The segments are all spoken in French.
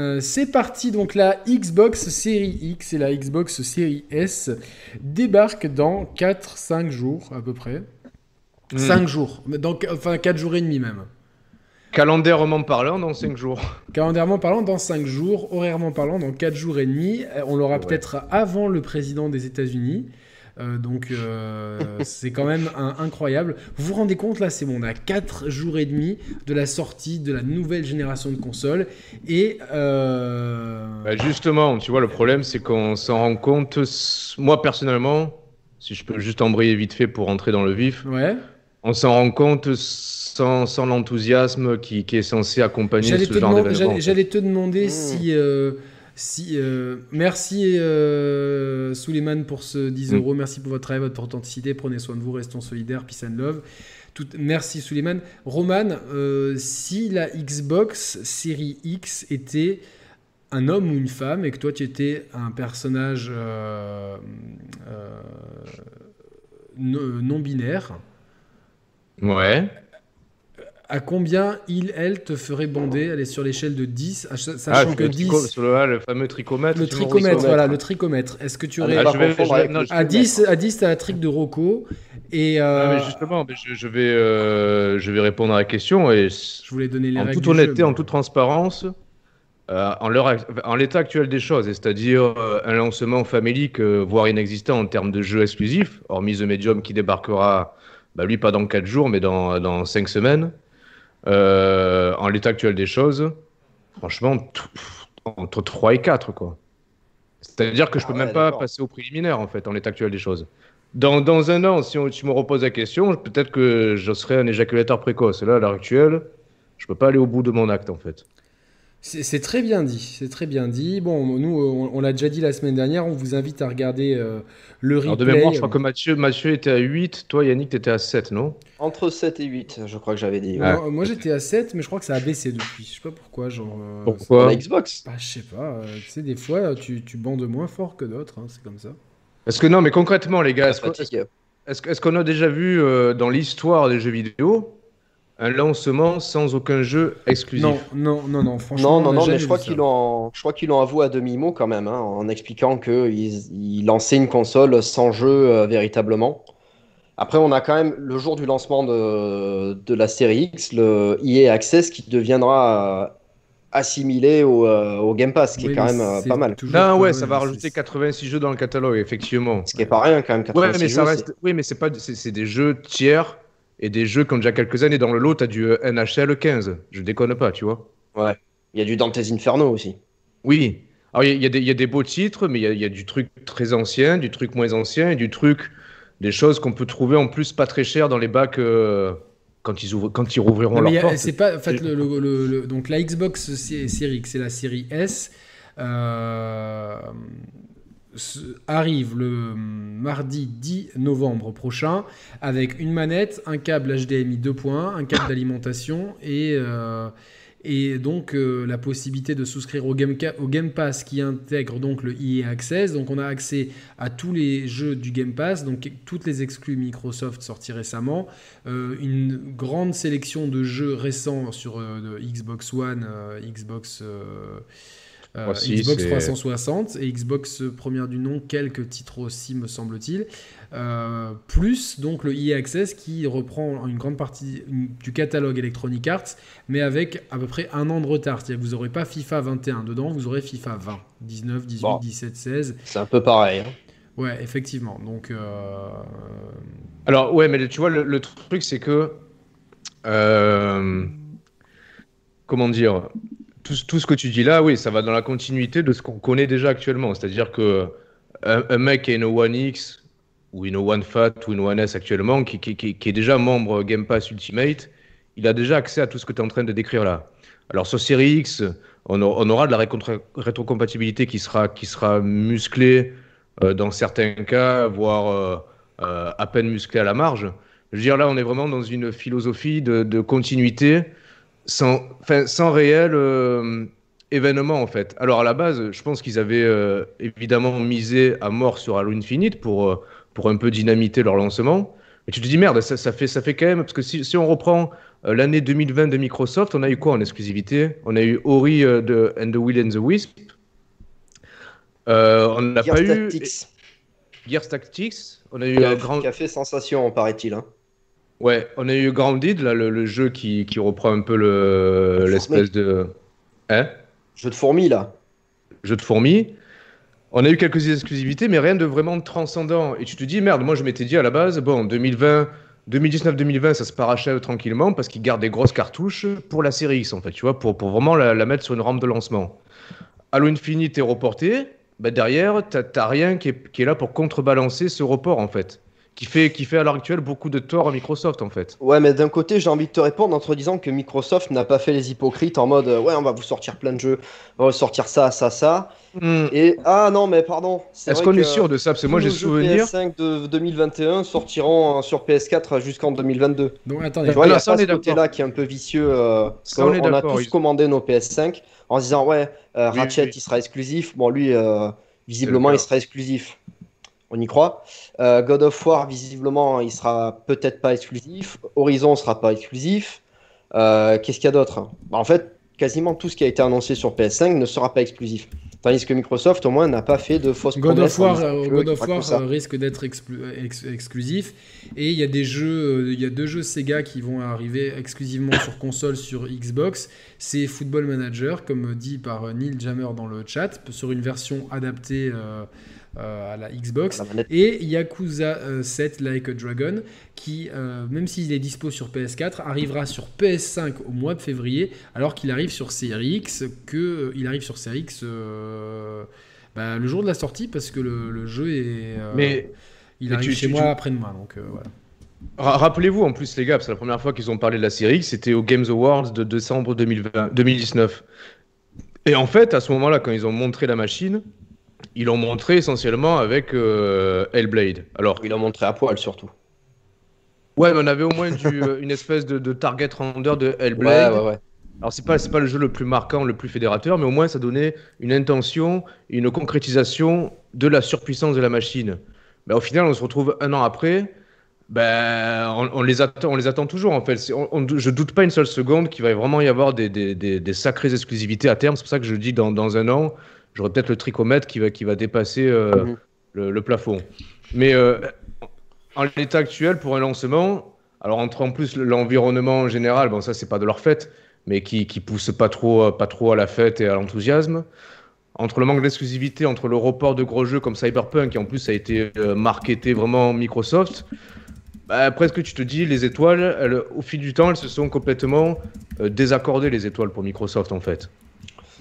Euh, c'est parti, donc la Xbox Series X et la Xbox Series S débarquent dans 4-5 jours à peu près. 5 jours, donc, enfin 4 jours et demi même. Calendairement parlant, dans 5 jours. Calendairement parlant, dans 5 jours. Horairement parlant, dans 4 jours et demi. Euh, on l'aura peut-être avant le président des États-Unis. Euh, donc euh, c'est quand même incroyable. Vous vous rendez compte là, c'est bon, on a 4 jours et demi de la sortie de la nouvelle génération de consoles. Et bah, justement, tu vois, le problème c'est qu'on s'en rend compte, moi personnellement, si je peux juste embrayer vite fait pour entrer dans le vif, ouais. on s'en rend compte sans, sans l'enthousiasme qui, qui, est censé accompagner ce genre d'événement. J'allais te demander mmh. si si, euh, merci euh, pour ce 10 mm. euros. Merci pour votre travail, votre authenticité. Prenez soin de vous, restons solidaires. Peace and love. Tout, merci Suleiman. Roman, euh, si la Xbox Série X était un homme ou une femme et que toi tu étais un personnage euh, non binaire. Ouais à combien il, elle, te ferait bonder Elle est sur l'échelle de 10, sachant ah, que 10... Sur le, le, fameux tricomètre. Le tricomètre, voilà, le tricomètre. Est-ce que tu ah, aurais... Ah, vais, à, 10, à 10, tu as la trick de Rocco. Et euh... mais justement, je, vais, euh, je vais répondre à la question. Et je voulais donner les En toute honnêteté, en toute transparence, euh, en l'état actuel des choses, c'est-à-dire un lancement famélique, voire inexistant en termes de jeux exclusifs, hormis The Medium qui débarquera, bah, lui pas dans 4 jours, mais dans, dans 5 semaines. Euh, en l'état actuel des choses, franchement, entre 3 et 4, quoi. C'est-à-dire que je peux ah même pas passer au préliminaire, en fait, en l'état actuel des choses. Dans, dans un an, si tu me reposes la question, peut-être que je serai un éjaculateur précoce. Là, à l'heure actuelle, je peux pas aller au bout de mon acte, en fait. C'est très bien dit, c'est très bien dit. Bon, nous, on, l'a déjà dit la semaine dernière, on vous invite à regarder euh, le replay. Alors de mémoire, je crois que Mathieu, Mathieu était à 8, toi Yannick, tu étais à 7, non? Entre 7 et 8, je crois que j'avais dit. Moi, j'étais à 7, mais je crois que ça a baissé depuis. Je sais pas pourquoi. Genre, euh, pourquoi? La Xbox bah, Je sais pas, euh, tu sais, des fois, tu, tu bandes moins fort que d'autres, hein, c'est comme ça. Parce que non, mais concrètement, les gars, est-ce qu'on a déjà vu dans l'histoire des jeux vidéo un lancement sans aucun jeu exclusif. Non, non, non, non, franchement. Non, non, non, mais je crois qu'ils l'ont, je crois qu'ils l'ont avoué à demi-mot quand même, hein, en expliquant qu'ils ils lançaient une console sans jeu euh, véritablement. Après, on a quand même le jour du lancement de, de la série X, le EA Access qui deviendra euh, assimilé au, euh, au, Game Pass, qui est quand même pas mal. Non, ouais, ça va rajouter 86 jeux dans le catalogue, effectivement. Ce qui est pas rien quand même. 86 ouais, mais ça reste. Oui, mais c'est pas, c'est des jeux tiers et des jeux comme déjà quelques années dans le lot, tu as du euh, NHL 15. Je déconne pas, tu vois. Ouais. Il y a du Dante's Inferno aussi. Oui. Alors, il y, y, a des beaux titres, mais il y, y, a du truc très ancien, du truc moins ancien, et du truc, des choses qu'on peut trouver en plus pas très cher dans les bacs euh, quand, ils ouvrent, quand ils rouvriront leur porte. C'est pas, en fait, le, le, donc la Xbox Series X et la série S. Euh, arrive le mardi 10 novembre prochain avec une manette, un câble HDMI 2.1, un câble d'alimentation et, euh, et donc euh, la possibilité de souscrire au Game, Pass qui intègre donc le EA Access. Donc on a accès à tous les jeux du Game Pass, donc toutes les exclus Microsoft sortis récemment, euh, une grande sélection de jeux récents sur Xbox One, Xbox... Euh, Xbox 360 et Xbox première du nom, quelques titres aussi me semble-t-il. Euh, plus donc le EA Access qui reprend une grande partie du catalogue Electronic Arts, mais avec à peu près un an de retard. C'est-à-dire que vous n'aurez pas FIFA 21 dedans, vous aurez FIFA 20, 19, 18, 17, 16. C'est un peu pareil. Hein. Ouais, effectivement. Donc. Euh, Alors ouais, mais tu vois le, le truc c'est que comment dire tout, ce que tu dis là, oui, ça va dans la continuité de ce qu'on connaît déjà actuellement. C'est-à-dire que un, mec qui a une One X ou une One Fat ou une One S actuellement, qui, est déjà membre Game Pass Ultimate, il a déjà accès à tout ce que tu es en train de décrire là. Alors sur Série X, on, aura de la rétrocompatibilité qui sera, qui sera musclée euh, dans certains cas, voire euh, euh, à peine musclée à la marge. Je veux dire, là, on est vraiment dans une philosophie de continuité sans, sans réel euh, événement en fait. Alors à la base, je pense qu'ils avaient euh, évidemment misé à mort sur Halo Infinite pour, euh, pour un peu dynamiter leur lancement. Mais tu te dis merde, ça, ça, fait, ça fait quand même, parce que si, si on reprend euh, l'année 2020 de Microsoft, on a eu quoi en exclusivité? On a eu Ori euh, de and the Will and the Wisp. Euh, on n'a Gears pas eu Tactics, Gears Tactics. On a eu a, Grand... qui a fait sensation, paraît-il. hein. Ouais, on a eu Grounded, là, le, le jeu qui, qui reprend un peu le l'espèce de hein? Jeu de fourmis, là. jeu de fourmis. On a eu quelques exclusivités, mais rien de vraiment transcendant. Et tu te dis, merde, moi je m'étais dit à la base, bon, 2020, 2019-2020, ça se parachève tranquillement parce qu'ils gardent des grosses cartouches pour la série X, en fait, tu vois, pour, pour vraiment la, la mettre sur une rampe de lancement. Halo Infinite est reporté, bah derrière, t'as t'as rien qui est, qui est là pour contrebalancer ce report, en fait. Qui fait, qui fait à l'heure actuelle beaucoup de tort à Microsoft, en fait. Ouais, mais d'un côté, j'ai envie de te répondre en te disant que Microsoft n'a pas fait les hypocrites en mode euh, ouais, on va vous sortir plein de jeux, on va vous sortir ça, ça, ça. Et ah non, mais pardon. Est-ce qu'on est sûr de ça? Parce que moi j'ai souvenir. PS5 de 2021 sortiront euh, sur PS4 jusqu'en 2022. Donc attendez, vois, il y a ça, pas on ce est d'accord. côté-là qui est un peu vicieux. euh, Ça, on on, a tous ils- commandé nos PS5 en se disant ouais, euh, Ratchet oui. il sera exclusif. Bon, lui, euh, visiblement, il sera exclusif. On y croit. Euh, God of War, visiblement, il sera peut-être pas exclusif. Horizon sera pas exclusif. Euh, Qu'est-ce qu'il y a d'autre? Bah, En fait, quasiment tout ce qui a été annoncé sur PS5 ne sera pas exclusif. Tandis que Microsoft, au moins, n'a pas fait de fausses God promesses. of en War, disant euh, God of War risque d'être ex- exclusif. Et il y a des jeux, il y a deux jeux Sega qui vont arriver exclusivement sur console sur Xbox. C'est Football Manager, comme dit par Neil Jammer dans le chat, sur une version adaptée euh, à la Xbox. La. Et Yakuza euh, 7 Like a Dragon, qui, euh, même s'il est dispo sur PS4, arrivera sur PS5 au mois de février, alors qu'il arrive sur Series X, que, euh, il arrive sur Series X euh, bah, le jour de la sortie, parce que le, le jeu est. euh, Mais il arrive tu- chez tu- moi tu- après-demain, donc euh, voilà. Ra- Rappelez-vous en plus les gars, c'est la première fois qu'ils ont parlé de la série, X, c'était au Games Awards de décembre 2020, 2019. Et en fait, à ce moment-là, quand ils ont montré la machine, ils l'ont montré essentiellement avec euh, Hellblade. Alors, Il a montré à poil surtout. ouais, mais on avait au moins du, euh, une espèce de, de target render de Hellblade. ouais, ouais. Alors c'est pas c'est pas le jeu le plus marquant, le plus fédérateur, mais au moins ça donnait une intention, une concrétisation de la surpuissance de la machine. Mais au final, on se retrouve un an après. Ben, on, on les attend, on les attend toujours en fait. C'est- On, on- je doute pas une seule seconde qu'il va vraiment y avoir des, des, des, des sacrées exclusivités à terme. C'est pour ça que je dis dans, dans un an, j'aurai peut-être le tricomètre qui va, qui va dépasser euh, Mhm. le, le plafond. Mais euh, en l'état actuel, pour un lancement, alors entre en plus l'environnement en général, bon ça c'est pas de leur fait, mais qui, qui pousse pas trop, pas trop à la fête et à l'enthousiasme. Entre le manque d'exclusivité, entre le report de gros jeux comme Cyberpunk, qui en plus a été euh, marketé vraiment Microsoft, bah, presque tu te dis, les étoiles, elles, au fil du temps, elles se sont complètement euh, désaccordées, les étoiles pour Microsoft en fait.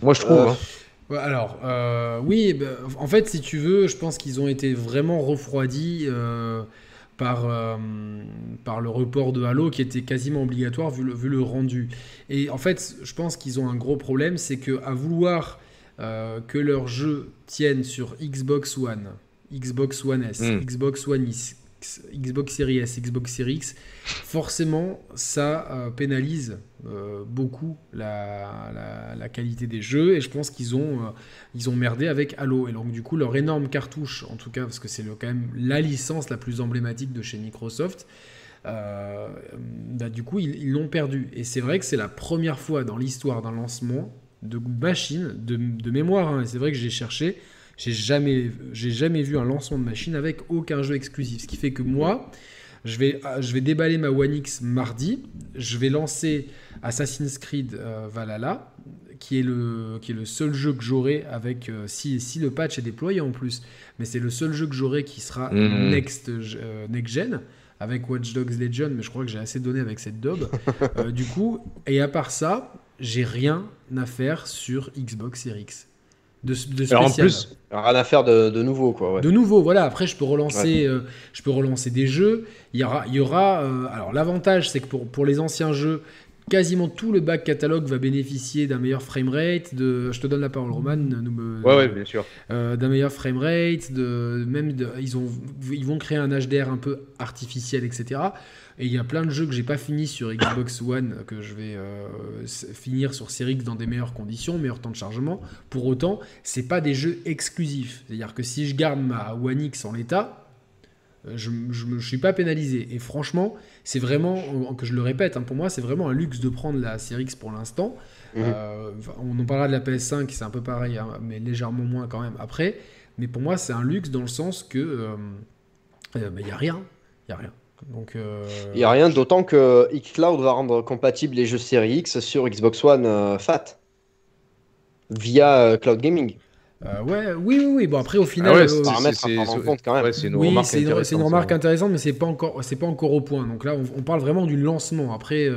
Moi je trouve. Hein. Alors, euh, oui, bah, en fait, si tu veux, je pense qu'ils ont été vraiment refroidis euh, par, euh, par le report de Halo qui était quasiment obligatoire vu le, vu le rendu. Et en fait, je pense qu'ils ont un gros problème, c'est que à vouloir que leur jeu tienne sur Xbox One, Xbox One S, Mm. Xbox One X, Xbox Series S, Xbox Series X, forcément, ça euh, pénalise euh, beaucoup la, qualité des jeux et je pense qu'ils ont, euh, ont merdé avec Halo. Et donc, du coup, leur énorme cartouche, en tout cas, parce que c'est quand même la licence la plus emblématique de chez Microsoft, bah, du coup, ils ils l'ont perdu. Et c'est vrai que c'est la première fois dans l'histoire d'un lancement de machine, de, de mémoire, hein, et c'est vrai que j'ai cherché, j'ai jamais, j'ai jamais vu un lancement de machine avec aucun jeu exclusif. Ce qui fait que moi, je vais, ah, je vais déballer ma One X mardi, je vais lancer Assassin's Creed euh, Valhalla, qui est, le, qui est le seul jeu que j'aurai avec, euh, si, si le patch est déployé en plus, mais c'est le seul jeu que j'aurai qui sera Mhm. next, euh, next gen avec Watch Dogs Legion, mais je crois que j'ai assez donné avec cette daube. Euh, du coup, et à part ça, j'ai rien à faire sur Xbox Series X. De, de Alors en spécial. plus, Rien à faire de, de nouveau, quoi. Ouais. De nouveau, voilà. Après, je peux relancer, euh, je peux relancer des jeux. Il y aura, il y aura. euh, alors, l'avantage, c'est que pour, pour les anciens jeux, quasiment tout le back catalogue va bénéficier d'un meilleur framerate. De, je te donne la parole, Roman. Nous me- ouais, ouais, bien sûr. euh, d'un meilleur framerate, de même de- ils ont ils vont créer un HDR un peu artificiel, etc. Et il y a plein de jeux que j'ai pas fini sur Xbox One que je vais euh, finir sur Series X dans des meilleures conditions, meilleur temps de chargement. Pour autant, c'est pas des jeux exclusifs. C'est-à-dire que si je garde ma One X en l'état, je ne suis pas pénalisé. Et franchement, c'est vraiment, que je le répète, hein, pour moi, c'est vraiment un luxe de prendre la Series X pour l'instant. Mhm. Euh, on en parlera de la PS5, c'est un peu pareil, hein, mais légèrement moins quand même après. Mais pour moi, c'est un luxe dans le sens que il euh, n'y euh, a rien. Il n'y a rien. Donc, il n'y a rien, d'autant que xCloud va rendre compatible les jeux Series X sur Xbox One FAT via Cloud Gaming. Ouais, oui, oui, oui. Bon, après, au final, ah c'est une, oui, c'est une, remarque intéressante, mais c'est pas encore, c'est pas encore au point. Donc là, on, parle vraiment du lancement. Après,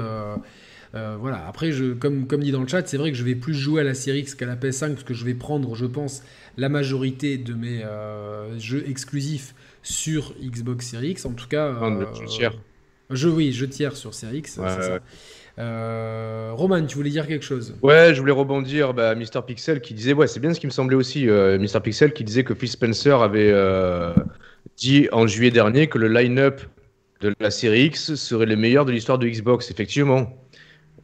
euh, voilà. Après, je, comme, comme dit dans le chat, c'est vrai que je vais plus jouer à la Series X qu'à la PS5 parce que je vais prendre, je pense, la majorité de mes euh, jeux exclusifs sur Xbox Series X. En tout cas, euh, je oui, je tiers sur Series X. Roman, tu voulais dire quelque chose Ouais, je voulais rebondir. Bah, Mister Pixel qui disait, ouais, c'est bien ce qui me semblait aussi. Mister Pixel qui disait que Phil Spencer avait dit en juillet dernier que le line-up de la série X serait le meilleur de l'histoire de Xbox. Effectivement,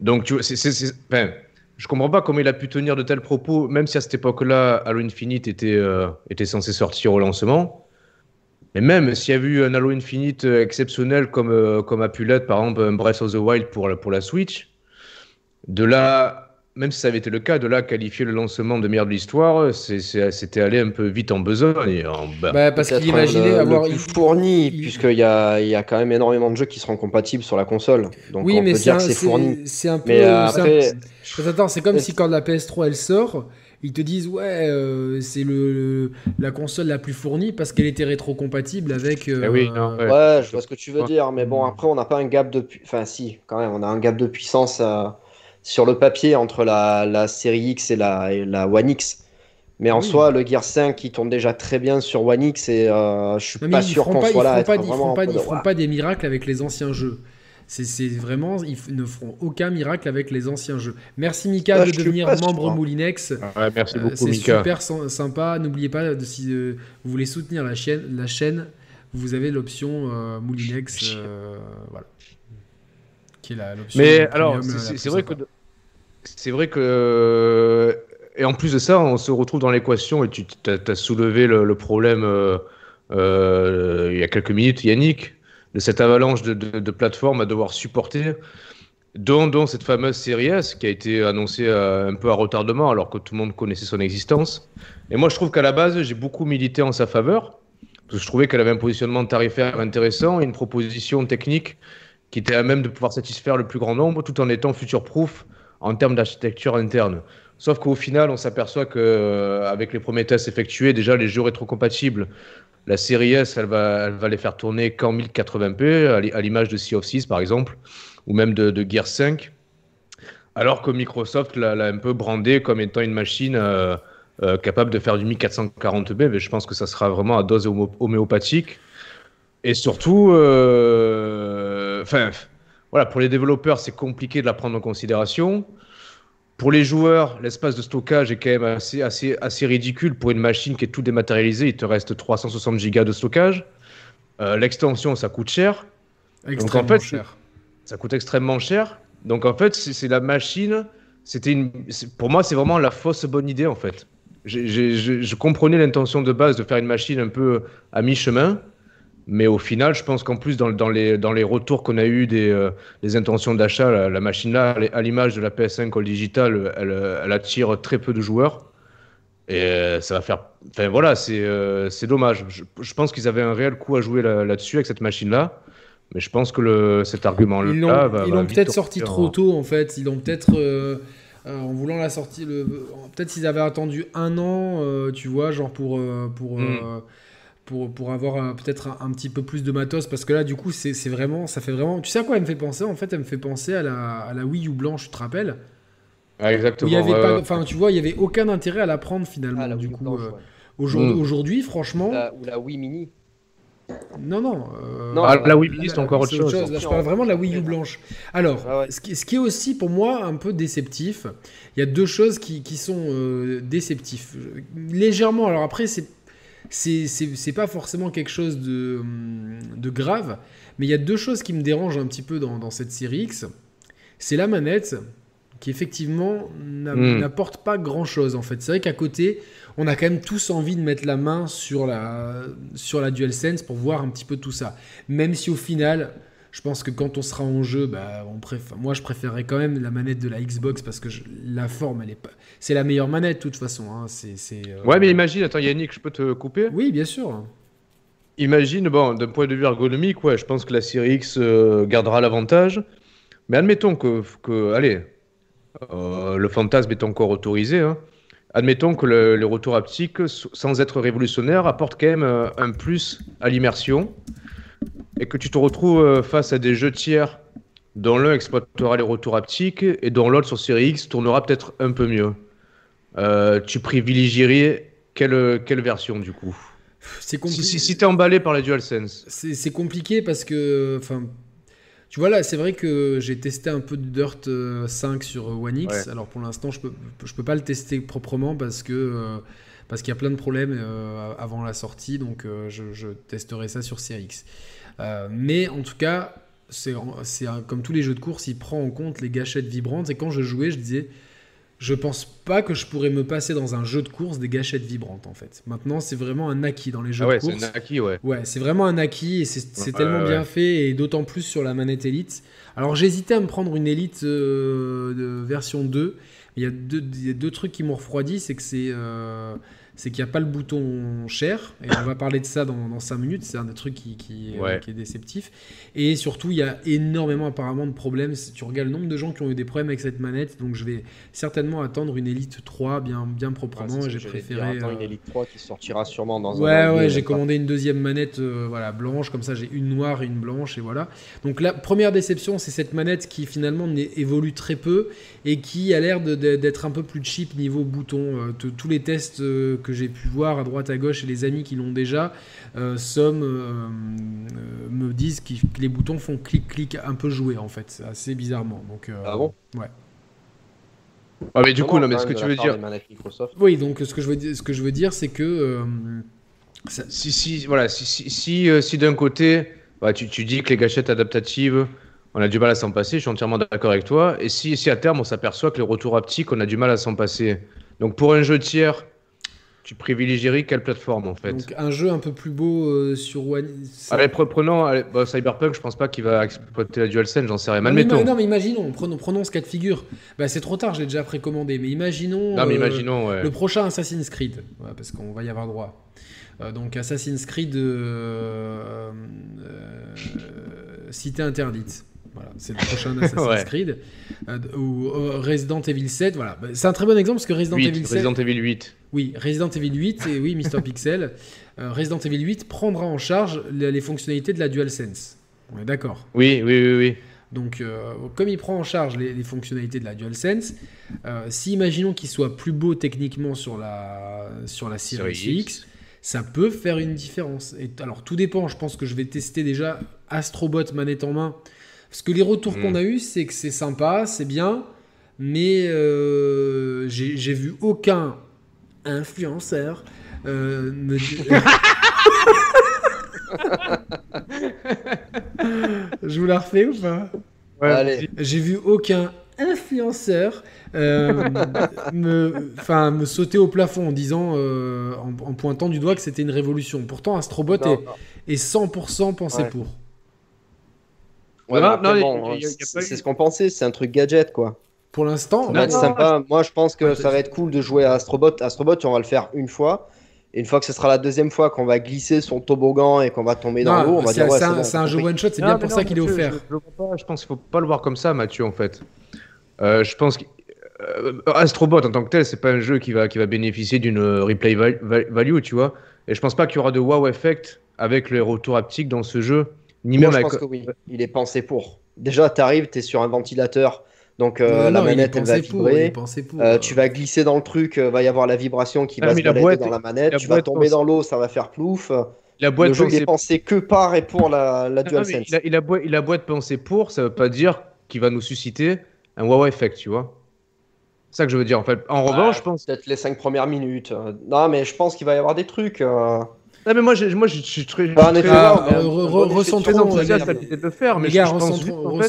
donc, tu vois, c'est, enfin, je comprends pas comment il a pu tenir de tels propos, même si à cette époque-là, Halo Infinite était, euh, était censé sortir au lancement. Mais même s'il y a eu un Halo Infinite exceptionnel comme, euh, comme a pu l'être, par exemple, un Breath of the Wild pour, pour la Switch, de là même si ça avait été le cas, de là qualifier le lancement de meilleur de l'histoire, c'était allé un peu vite en besogne. bah, bah parce qu'il imaginait avoir. Le plus fourni, puisqu'il y a, y a quand même énormément de jeux qui seront compatibles sur la console. Donc oui, on mais peut dire que c'est fourni. C'est un peu. Mais après... Attends, c'est comme si quand la PS3 elle sort, ils te disent ouais euh, c'est le, la console la plus fournie parce qu'elle était rétro-compatible avec euh, eh oui, ouais. je vois ce que tu veux dire mais bon après on n'a pas un gap de enfin si quand même on a un gap de puissance à sur le papier entre la, la série X et la, la One X. Mais en soi, le Gear 5 qui tourne déjà très bien sur One X et euh, je suis pas sûr qu'on soit là. Ils feront pas, feront pas des miracles avec les anciens jeux. C'est vraiment, ils ne feront aucun miracle avec les anciens jeux. Merci Mika de devenir membre Moulinex. Ouais, merci beaucoup C'est super sympa. N'oubliez pas, de, si euh, vous voulez soutenir la chaîne, la chaîne vous avez l'option euh, Moulinex. Euh, voilà. Qui est l'option. Mais alors, c'est vrai que c'est vrai que. Et en plus de ça, on se retrouve dans l'équation, et tu as, soulevé le, problème euh, euh, il y a quelques minutes, Yannick, de cette avalanche de, plateformes à devoir supporter, dont, cette fameuse série S qui a été annoncée euh, un peu à retardement alors que tout le monde connaissait son existence. Et moi, je trouve qu'à la base, j'ai beaucoup milité en sa faveur, parce que je trouvais qu'elle avait un positionnement tarifaire intéressant et une proposition technique qui était à même de pouvoir satisfaire le plus grand nombre tout en étant future-proof en termes d'architecture interne. Sauf qu'au final, on s'aperçoit que euh, avec les premiers tests effectués, déjà les jeux rétrocompatibles, la série S, elle va, elle va les faire tourner qu'en 1080p, à l'image de Sea of 6 par exemple, ou même de, Gear 5. Alors que Microsoft l'a un peu brandé comme étant une machine euh, euh, capable de faire du 1440p, mais je pense que ça sera vraiment à dose homéopathique. Et surtout, enfin voilà, pour les développeurs, c'est compliqué de la prendre en considération. Pour les joueurs, l'espace de stockage est quand même assez, assez, assez ridicule pour une machine qui est tout dématérialisée. Il te reste 360 gigas de stockage. Euh, l'extension, ça coûte cher. Extrêmement Donc en fait, cher. Ça coûte extrêmement cher. Donc en fait, c'est la machine. C'était une. Pour moi, c'est vraiment la fausse bonne idée en fait. je comprenais l'intention de base de faire une machine un peu à mi-chemin. Mais au final, je pense qu'en plus, dans, dans, les, dans les retours qu'on a eu des, euh, intentions d'achat, la, machine-là, à l'image de la PS5 All Digital, elle, elle, attire très peu de joueurs. Et euh, ça va faire. Enfin voilà, c'est euh, dommage. Je, pense qu'ils avaient un réel coup à jouer là-dessus avec cette machine-là. Mais je pense que le, cet argument-là. Ils l'ont peut-être sorti trop tôt, en fait. Ils l'ont peut-être. en voulant la sortir. Peut-être s'ils avaient attendu un an, tu vois, genre pour. pour hmm pour, pour avoir euh, peut-être un, petit peu plus de matos parce que là du coup c'est vraiment ça fait vraiment tu sais à quoi elle me fait penser en fait elle me fait penser à la, à la Wii U blanche tu te rappelles? Exactement il y avait pas enfin tu vois il y avait aucun intérêt à la prendre finalement ah, du coup euh, mm. aujourd'hui franchement ou la Wii Mini non, non. Euh, non ah, la Wii Mini, c'est encore autre chose. je parle vraiment de la Wii U blanche. Alors, ah ce, qui, ce, qui, est aussi pour moi un peu déceptif, il y a deux choses qui, qui sont euh, déceptifs. Légèrement, alors après, c'est c'est pas forcément quelque chose de, de, grave, mais il y a deux choses qui me dérangent un petit peu dans, dans cette série X. C'est la manette, qui effectivement Hmm. n'apporte pas grand-chose en fait. C'est vrai qu'à côté, on a quand même tous envie de mettre la main sur la, sur la DualSense pour voir un petit peu tout ça. Même si au final, je pense que quand on sera en jeu, bah, on moi je préférerais quand même la manette de la Xbox parce que je- la forme, elle est pas, c'est la meilleure manette de toute façon. hein. C'est, euh, Ouais, mais imagine, attends Yannick, je peux te couper? Oui, bien sûr. Imagine, bon, d'un point de vue ergonomique, ouais, je pense que la série X euh, gardera l'avantage. Mais admettons que, que allez, euh, le fantasme est encore autorisé. hein. Admettons que le, le retour haptique, sans être révolutionnaire, apporte quand même un plus à l'immersion. Et que tu te retrouves euh, face à des jeux tiers dont l'un exploitera les retours haptiques et dont l'autre sur série X tournera peut-être un peu mieux. Euh, tu privilégierais quelle, quelle version du coup? C'est Si, compliqué. si, si t'es emballé par la DualSense. C'est compliqué parce que, enfin, tu vois là, c'est vrai que j'ai testé un peu de Dirt euh, 5 sur euh, One X. Ouais. Alors pour l'instant, je peux, je peux pas le tester proprement parce que euh, parce qu'il y a plein de problèmes euh, avant la sortie, donc euh, je, je testerai ça sur Series X. Euh, mais en tout cas, c'est c'est comme tous les jeux de course, il prend en compte les gâchettes vibrantes. Et quand je jouais, je disais. Je pense pas que je pourrais me passer dans un jeu de course des gâchettes vibrantes en fait. Maintenant, c'est vraiment un acquis dans les jeux Ah ouais, de c'est course. un acquis, ouais. Ouais, c'est vraiment un acquis et c'est c'est tellement ouais, bien fait et d'autant plus sur la manette Elite. Alors j'hésitais à me prendre une Elite euh, de version 2. Il y a deux, trucs qui m'ont refroidi, c'est que c'est euh, c'est qu'il n'y a pas le bouton cher et on va parler de ça dans, dans 5 minutes. C'est un des trucs qui, qui, euh, Ouais. qui est déceptif. Et surtout, il y a énormément apparemment de problèmes. Si tu regardes le nombre de gens qui ont eu des problèmes avec cette manette, donc je vais certainement attendre une Elite 3 bien, bien proprement. Ouais, J'ai que préféré. dire. Une euh, Elite 3 qui sortira sûrement dans Ouais, un ouais, deux, j'ai commandé une deuxième manette euh, voilà, blanche, comme ça j'ai une noire et une blanche, et voilà. Donc la première déception, c'est cette manette qui finalement évolue très peu et qui a l'air d'être un peu plus cheap niveau bouton. Euh, tous les tests euh, que j'ai pu voir à droite à gauche et les amis qui l'ont déjà, euh, somme, euh, euh, me disent que les boutons font clic-clic un peu joué en fait, assez bizarrement. Donc, euh, Ah bon? Ouais. Ah, mais du coup, Comment, non, mais ce que tu veux dire, Oui, donc ce que je veux, dire- ce que je veux dire, c'est que. euh, ça- si, si, voilà, si, si, si, euh, si d'un côté, bah, tu, tu dis que les gâchettes adaptatives, on a du mal à s'en passer, je suis entièrement d'accord avec toi. Et si, si à terme, on s'aperçoit que les retours haptiques, on a du mal à s'en passer. Donc pour un jeu tiers, tu privilégierais quelle plateforme en fait Donc un jeu un peu plus beau euh, sur One. ça- Allez, pre- prenons allez, bah, Cyberpunk, je pense pas qu'il va exploiter la DualSense, j'en sais rien. Non, mais, Admettons. non, mais imaginons, prenons, prenons ce cas de figure. Bah, c'est trop tard, je l'ai déjà précommandé. Mais imaginons, Non, mais euh, ouais. le prochain Assassin's Creed, Ouais, parce qu'on va y avoir droit. Euh, donc Assassin's Creed Cité interdite. Voilà, c'est le prochain Assassin's Ouais. Creed. Euh, ou euh, Resident Evil 7, voilà. Bah, c'est un très bon exemple parce que Resident 8, Evil 7. Resident Evil 8. Oui, Resident Evil 8, et oui, Mr. Pixel. euh, Resident Evil 8 prendra en charge les, les fonctionnalités de la DualSense. On est d'accord. Oui, oui, oui, oui. Donc, comme il prend en charge les, les fonctionnalités de la DualSense, si imaginons qu'il soit plus beau techniquement sur la, sur la Series X, ça peut faire une différence. Et, alors, tout dépend. Je pense que je vais tester déjà Astrobot manette en main. Parce que les retours qu'on a eu, c'est que c'est sympa, c'est bien, mais euh, j'ai vu aucun influenceur euh, me dire- Je vous la refais ou pas? Ouais, Allez. J'ai vu aucun influenceur euh, me, enfin, me sauter au plafond en disant, euh, en, en pointant du doigt que c'était une révolution. Pourtant, Astrobot Non, est, non. est 100% pensé Ouais. pour. Ouais, Non, non, bon, c'est pas eu- c'est ce qu'on pensait, c'est un truc gadget quoi. Pour l'instant, sympa. Moi, je pense que Ouais, ça va être cool de jouer à Astrobot. Astrobot, on va le faire une fois. Et une fois que ce sera la deuxième fois qu'on va glisser son toboggan et qu'on va tomber dans non, l'eau, on va c'est dire ouais, c'est un, bon, jeu one shot, c'est bien pour non, ça qu'il est offert. Je, pense qu'il faut pas le voir comme ça, Mathieu, en fait. Euh, je pense que euh, Astrobot en tant que tel, c'est pas un jeu qui va, qui va bénéficier d'une euh, replay val- val- value, tu vois. Et je pense pas qu'il y aura de wow effect avec les retours haptiques dans ce jeu, ni Moi, même je avec. pense que oui. Il est pensé pour. Déjà, tu arrives, tu es sur un ventilateur. Donc, euh, Non, la non, manette, elle va pour, vibrer. pour, Euh, euh, tu vas glisser dans le truc, euh, va y avoir la vibration qui Ah, va se la balader boîte- dans la manette. la tu vas boîte tomber pense- dans l'eau, ça va faire plouf. La boîte le jeu, pensée- est pensé que par et pour la, la Ah, DualSense. il, a, il, a a beau être pensé pour, ça veut pas dire qu'il va nous susciter un wow effect, tu vois. C'est ça que je veux dire, en fait. En revanche, je pense. Peut-être les cinq premières minutes. Non, mais je pense qu'il va y avoir des trucs. Non, mais moi, je, moi, je, suis très. Bah, en effet, Ah, ouais, euh, mais- euh, les gars. de faire, mais Les je gars, pense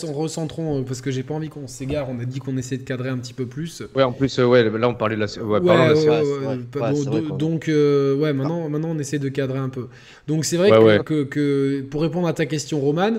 recentrons, euh, parce que j'ai pas envie qu'on s'égare. On a dit qu'on essayait de cadrer un petit peu plus. Ouais, en plus, euh, ouais, là, on parlait de la. Ouais, Ouais, de donc, euh, ouais, maintenant, maintenant, on essaie de cadrer un peu. Donc, c'est vrai Ouais, que, ouais. que- que pour répondre à ta question, Roman,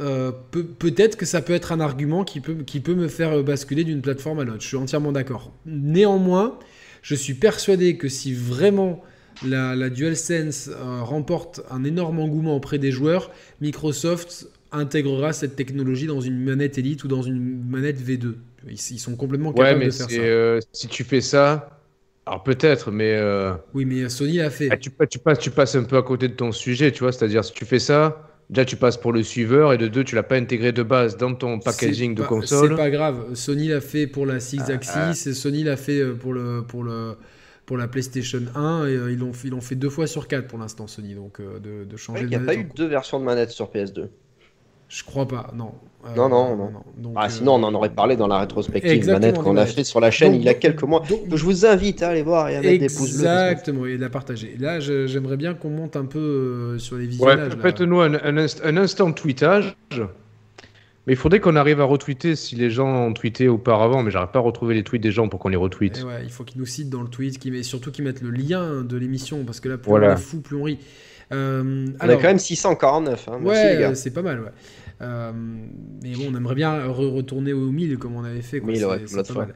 euh, peut- peut-être que ça peut être un argument qui peut, qui peut me faire basculer d'une plateforme à l'autre. Je suis entièrement d'accord. Néanmoins, je suis persuadé que si vraiment la, la DualSense euh, remporte un énorme engouement auprès des joueurs, Microsoft intégrera cette technologie dans une manette Elite ou dans une manette V2. Ils, ils sont complètement Ouais, capables mais de faire ça. euh, si tu fais ça, alors peut-être, mais euh, Oui, mais Sony l'a fait. ah, tu, pa- tu passes, tu passes un peu à côté de ton sujet, tu vois. C'est-à-dire, si tu fais ça, déjà, tu passes pour le suiveur, et de deux, tu l'as pas intégré de base dans ton packaging de pas- console. C'est pas grave. Sony l'a fait pour la Six Ah, Axis et Sony l'a fait pour le pour le pour la PlayStation 1 et euh, ils l'ont ils l'ont fait deux fois sur quatre pour l'instant Sony donc euh, de, changer vrai de qu'il n'y a pas eu deux versions de manette sur PS2. Je crois pas. Non. Euh, Non, non, non. Donc, Ah, sinon, on en aurait parlé dans la rétrospective Exactement, manette qu'on a fait sur la chaîne Donc- il y a quelques mois. donc- Je vous invite à aller voir et à mettre des pouces bleus. Exactement, et de la partager. Là, j'aimerais bien qu'on monte un peu sur les Ouais, visionnages. là. faites-nous un, un, inst- un instant tweetage. Mais il faudrait qu'on arrive à retweeter si les gens ont tweeté auparavant, mais j'arrive pas à retrouver les tweets des gens pour qu'on les retweete. Et ouais, il faut qu'ils nous citent dans le tweet, qu'ils met- surtout qu'ils mettent le lien de l'émission, parce que là, plus Voilà. on est fou, plus on rit. Euh, On alors, a quand même 649. Hein. Merci ouais, les gars. c'est pas mal, ouais. Euh, mais bon, on aimerait bien re- retourner au 1000 comme on avait fait. Quoi. 1000, C'est- ouais, pas.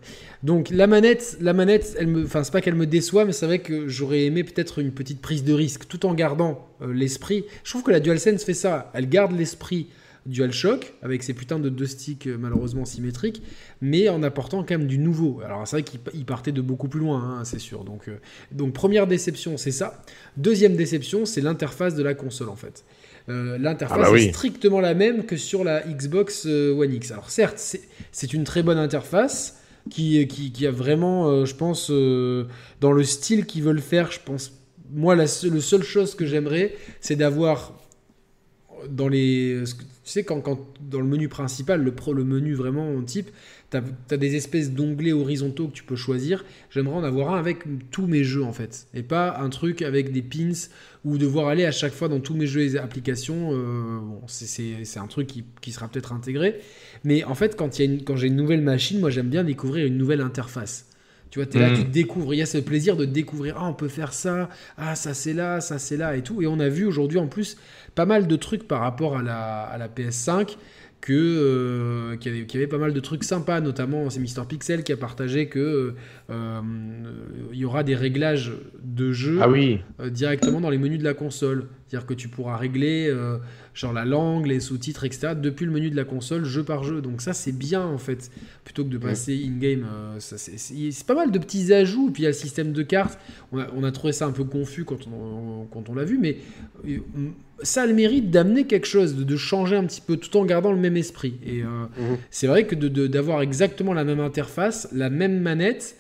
Donc la manette, la manette, elle me, enfin c'est pas qu'elle me déçoit, mais c'est vrai que j'aurais aimé peut-être une petite prise de risque, tout en gardant euh, l'esprit. Je trouve que la DualSense fait ça. Elle garde l'esprit DualShock avec ses putains de deux sticks euh, malheureusement symétriques, mais en apportant quand même du nouveau. Alors c'est vrai qu'il il partait de beaucoup plus loin, hein, c'est sûr. Donc, euh, donc première déception, c'est ça. Deuxième déception, c'est l'interface de la console en fait. Euh, l'interface Ah bah oui. est strictement la même que sur la Xbox One X. Alors certes, c'est- une très bonne interface qui, qui, qui a vraiment, euh, je pense, dans le style qu'ils veulent faire, je pense, moi, la seule, le seule chose que j'aimerais, c'est d'avoir dans les... Tu sais, quand, quand dans le menu principal, le, pro, le menu vraiment type, tu as, des espèces d'onglets horizontaux que tu peux choisir. J'aimerais en avoir un avec tous mes jeux, en fait. Et pas un truc avec des pins ou devoir aller à chaque fois dans tous mes jeux et applications. euh, bon, c'est- un truc qui, qui sera peut-être intégré. Mais en fait, quand, il y a une- quand j'ai une nouvelle machine, moi j'aime bien découvrir une nouvelle interface. Tu vois, tu es là, Mhm. tu découvres. Il y a ce plaisir de découvrir. Ah, on peut faire ça. Ah, ça c'est là, ça c'est là et tout. Et on a vu aujourd'hui en plus pas mal de trucs par rapport à la, à la PS5 que euh, qu'il y, avait- qu'il y avait pas mal de trucs sympas, notamment c'est Mister Pixel qui a partagé que euh, il y aura des réglages de jeu Ah oui, euh, directement dans les menus de la console. C'est-à-dire que tu pourras régler euh, genre la langue, les sous-titres, etc. depuis le menu de la console, jeu par jeu. Donc ça c'est bien en fait, plutôt que de passer in-game. euh, c'est- pas mal de petits ajouts. Puis il y a le système de cartes. On a, on a trouvé ça un peu confus quand on, quand on l'a vu, mais euh, ça a le mérite d'amener quelque chose, de, de changer un petit peu tout en gardant le même esprit. Et euh, Mhm. c'est vrai que de- de- d'avoir exactement la même interface, la même manette.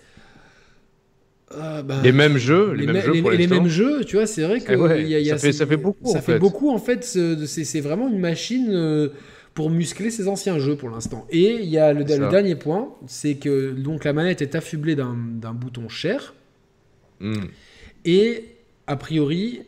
Euh, ben, les mêmes jeux, les, les, mêmes mê- jeux les- pour les mêmes jeux, tu vois, c'est vrai que Eh ouais, il y a- y a- ça fait- ça fait beaucoup, Ça en fait fait. beaucoup en fait. ce- C'est vraiment une machine euh, pour muscler ses anciens jeux pour l'instant. Et il y a le, dernier point, c'est que donc la manette est affublée d'un bouton cher Hmm. et a priori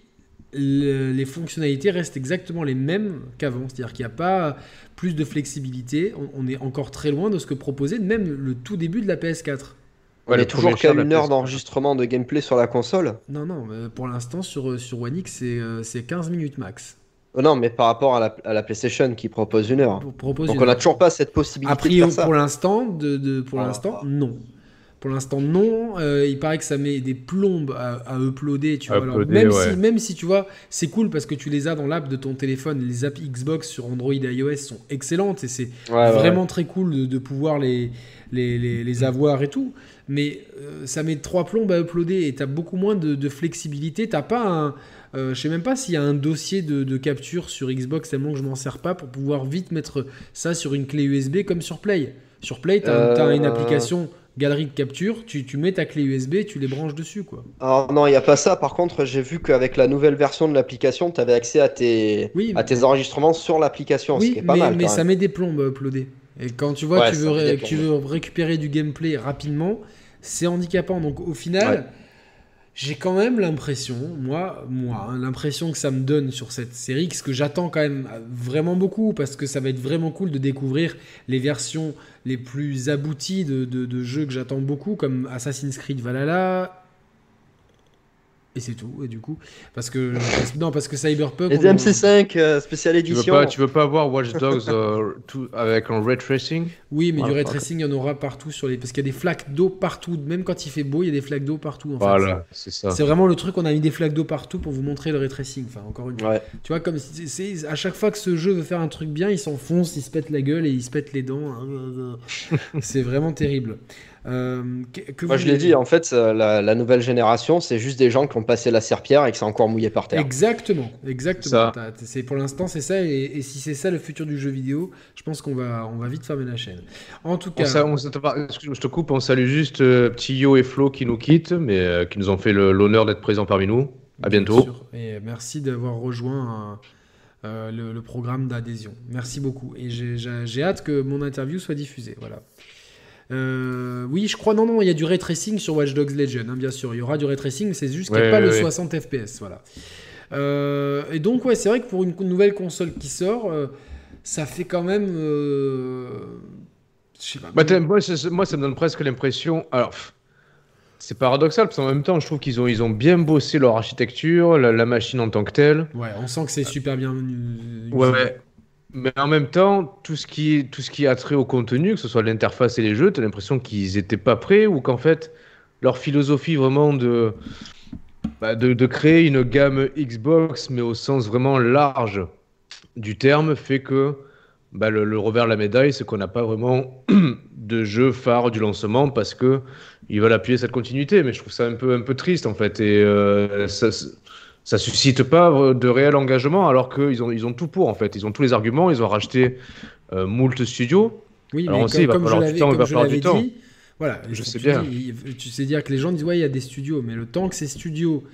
le- les fonctionnalités restent exactement les mêmes qu'avant. C'est-à-dire qu'il n'y a pas plus de flexibilité. On, on est encore très loin de ce que proposait même le tout début de la PS4. On Ouais, le est toujours qu'à de une heure PS4. d'enregistrement de gameplay sur la console. Non, non, pour l'instant sur, sur One X c'est euh, c'est 15 minutes max. Euh, non, mais par rapport à la, à la PlayStation qui propose une heure. Propose Donc une on n'a toujours pas cette possibilité A de priori, faire ça. pour l'instant, de, de- pour Ah. l'instant, non. Pour l'instant, non. Euh, il paraît que ça met des plombes à, à uploader. Tu vois. Alors, Uploader, même, ouais. si, même si tu vois, c'est cool parce que tu les as dans l'app de ton téléphone. Les apps Xbox sur Android et iOS sont excellentes et c'est Ouais, ouais, vraiment très cool de, de pouvoir les, les, les, les Mm. avoir et tout. Mais euh, ça met trois plombes à uploader et tu as beaucoup moins de, de flexibilité. T'as pas un. euh, je sais même pas s'il y a un dossier de, de capture sur Xbox tellement que je m'en sers pas pour pouvoir vite mettre ça sur une clé USB comme sur Play. Sur Play, tu as, Euh, une application galerie de capture, tu, tu mets ta clé USB, tu les branches dessus. quoi. Alors non, il n'y a pas ça. Par contre, j'ai vu qu'avec la nouvelle version de l'application, tu avais accès à tes, Oui, à tes enregistrements sur l'application, ce Oui, qui est pas mais, mal. mais quand ça met des plombes à uploader. Et quand tu vois Ouais, tu, veux que tu veux récupérer du gameplay rapidement, c'est handicapant. Donc au final, Ouais. J'ai quand même l'impression, moi, moi, hein, l'impression que ça me donne sur cette série, ce que j'attends quand même vraiment beaucoup, parce que ça va être vraiment cool de découvrir les versions les plus abouties de jeux que j'attends beaucoup, comme Assassin's Creed Valhalla, et c'est tout, et du coup, parce que non, parce que Cyberpunk. Les MC5 euh, spécial édition. Tu veux pas, tu veux pas avoir Watch Dogs euh, tout, avec un ray tracing? Oui, mais du ray tracing, il y en aura partout sur les, parce qu'il y a des flaques d'eau partout, même quand il fait beau, il y a des flaques d'eau partout. En voilà, c'est ça. C'est vraiment le truc, on a mis des flaques d'eau partout pour vous montrer le ray tracing. Enfin, encore une fois. Tu vois, comme c'est à chaque fois que ce jeu veut faire un truc bien, il s'enfonce, il se pète la gueule et il se pète les dents. c'est vraiment terrible. Euh, Moi, je l'ai dit, en fait, la, nouvelle génération, c'est juste des gens qui ont passé la serpillère et qui sont encore mouillés par terre. Exactement, exactement. C'est pour l'instant, c'est ça. Et, si c'est ça le futur du jeu vidéo, je pense qu'on va, on va vite fermer la chaîne. En tout cas, je te coupe. On salue juste euh, Petit Yo et Flo qui nous quittent, mais euh, qui nous ont fait l'honneur d'être présents parmi nous. À bientôt. Et merci d'avoir rejoint. le, le, programme d'adhésion. Merci beaucoup. Et j'ai hâte que mon interview soit diffusée. Voilà. Euh, oui, je crois, non, non, il y a du ray tracing sur Watch Dogs Legion, hein, bien sûr. Il y aura du ray tracing, c'est juste qu'il n'y a pas le 60 FPS. Voilà. Euh, et donc, ouais, c'est vrai que pour une nouvelle console qui sort, euh, ça fait quand même. je sais pas. Bah, moi, moi, ça me donne presque l'impression. Alors. C'est paradoxal parce qu'en même temps, je trouve qu'ils ont, ils ont bien bossé leur architecture, la, machine en tant que telle. Ouais, on sent que c'est super bien. Ouais, ouais. Mais en même temps, tout ce qui, tout ce qui a trait au contenu, que ce soit l'interface et les jeux, tu as l'impression qu'ils n'étaient pas prêts ou qu'en fait, leur philosophie vraiment de, bah, de, créer une gamme Xbox, mais au sens vraiment large du terme, fait que bah, le, revers de la médaille, c'est qu'on n'a pas vraiment de jeu phare du lancement parce que ils veulent appuyer cette continuité. Mais je trouve ça un peu, un peu triste en fait. Et euh, ça, ça suscite pas de réel engagement alors qu'ils ont, ils ont tout pour en fait. Ils ont tous les arguments, ils ont racheté euh, moult studios. Oui, alors mais on sait, il va falloir du temps, il va falloir du temps. voilà, je sais bien. tu sais dire que les gens disent ouais, il y a des studios, mais le temps que ces studios,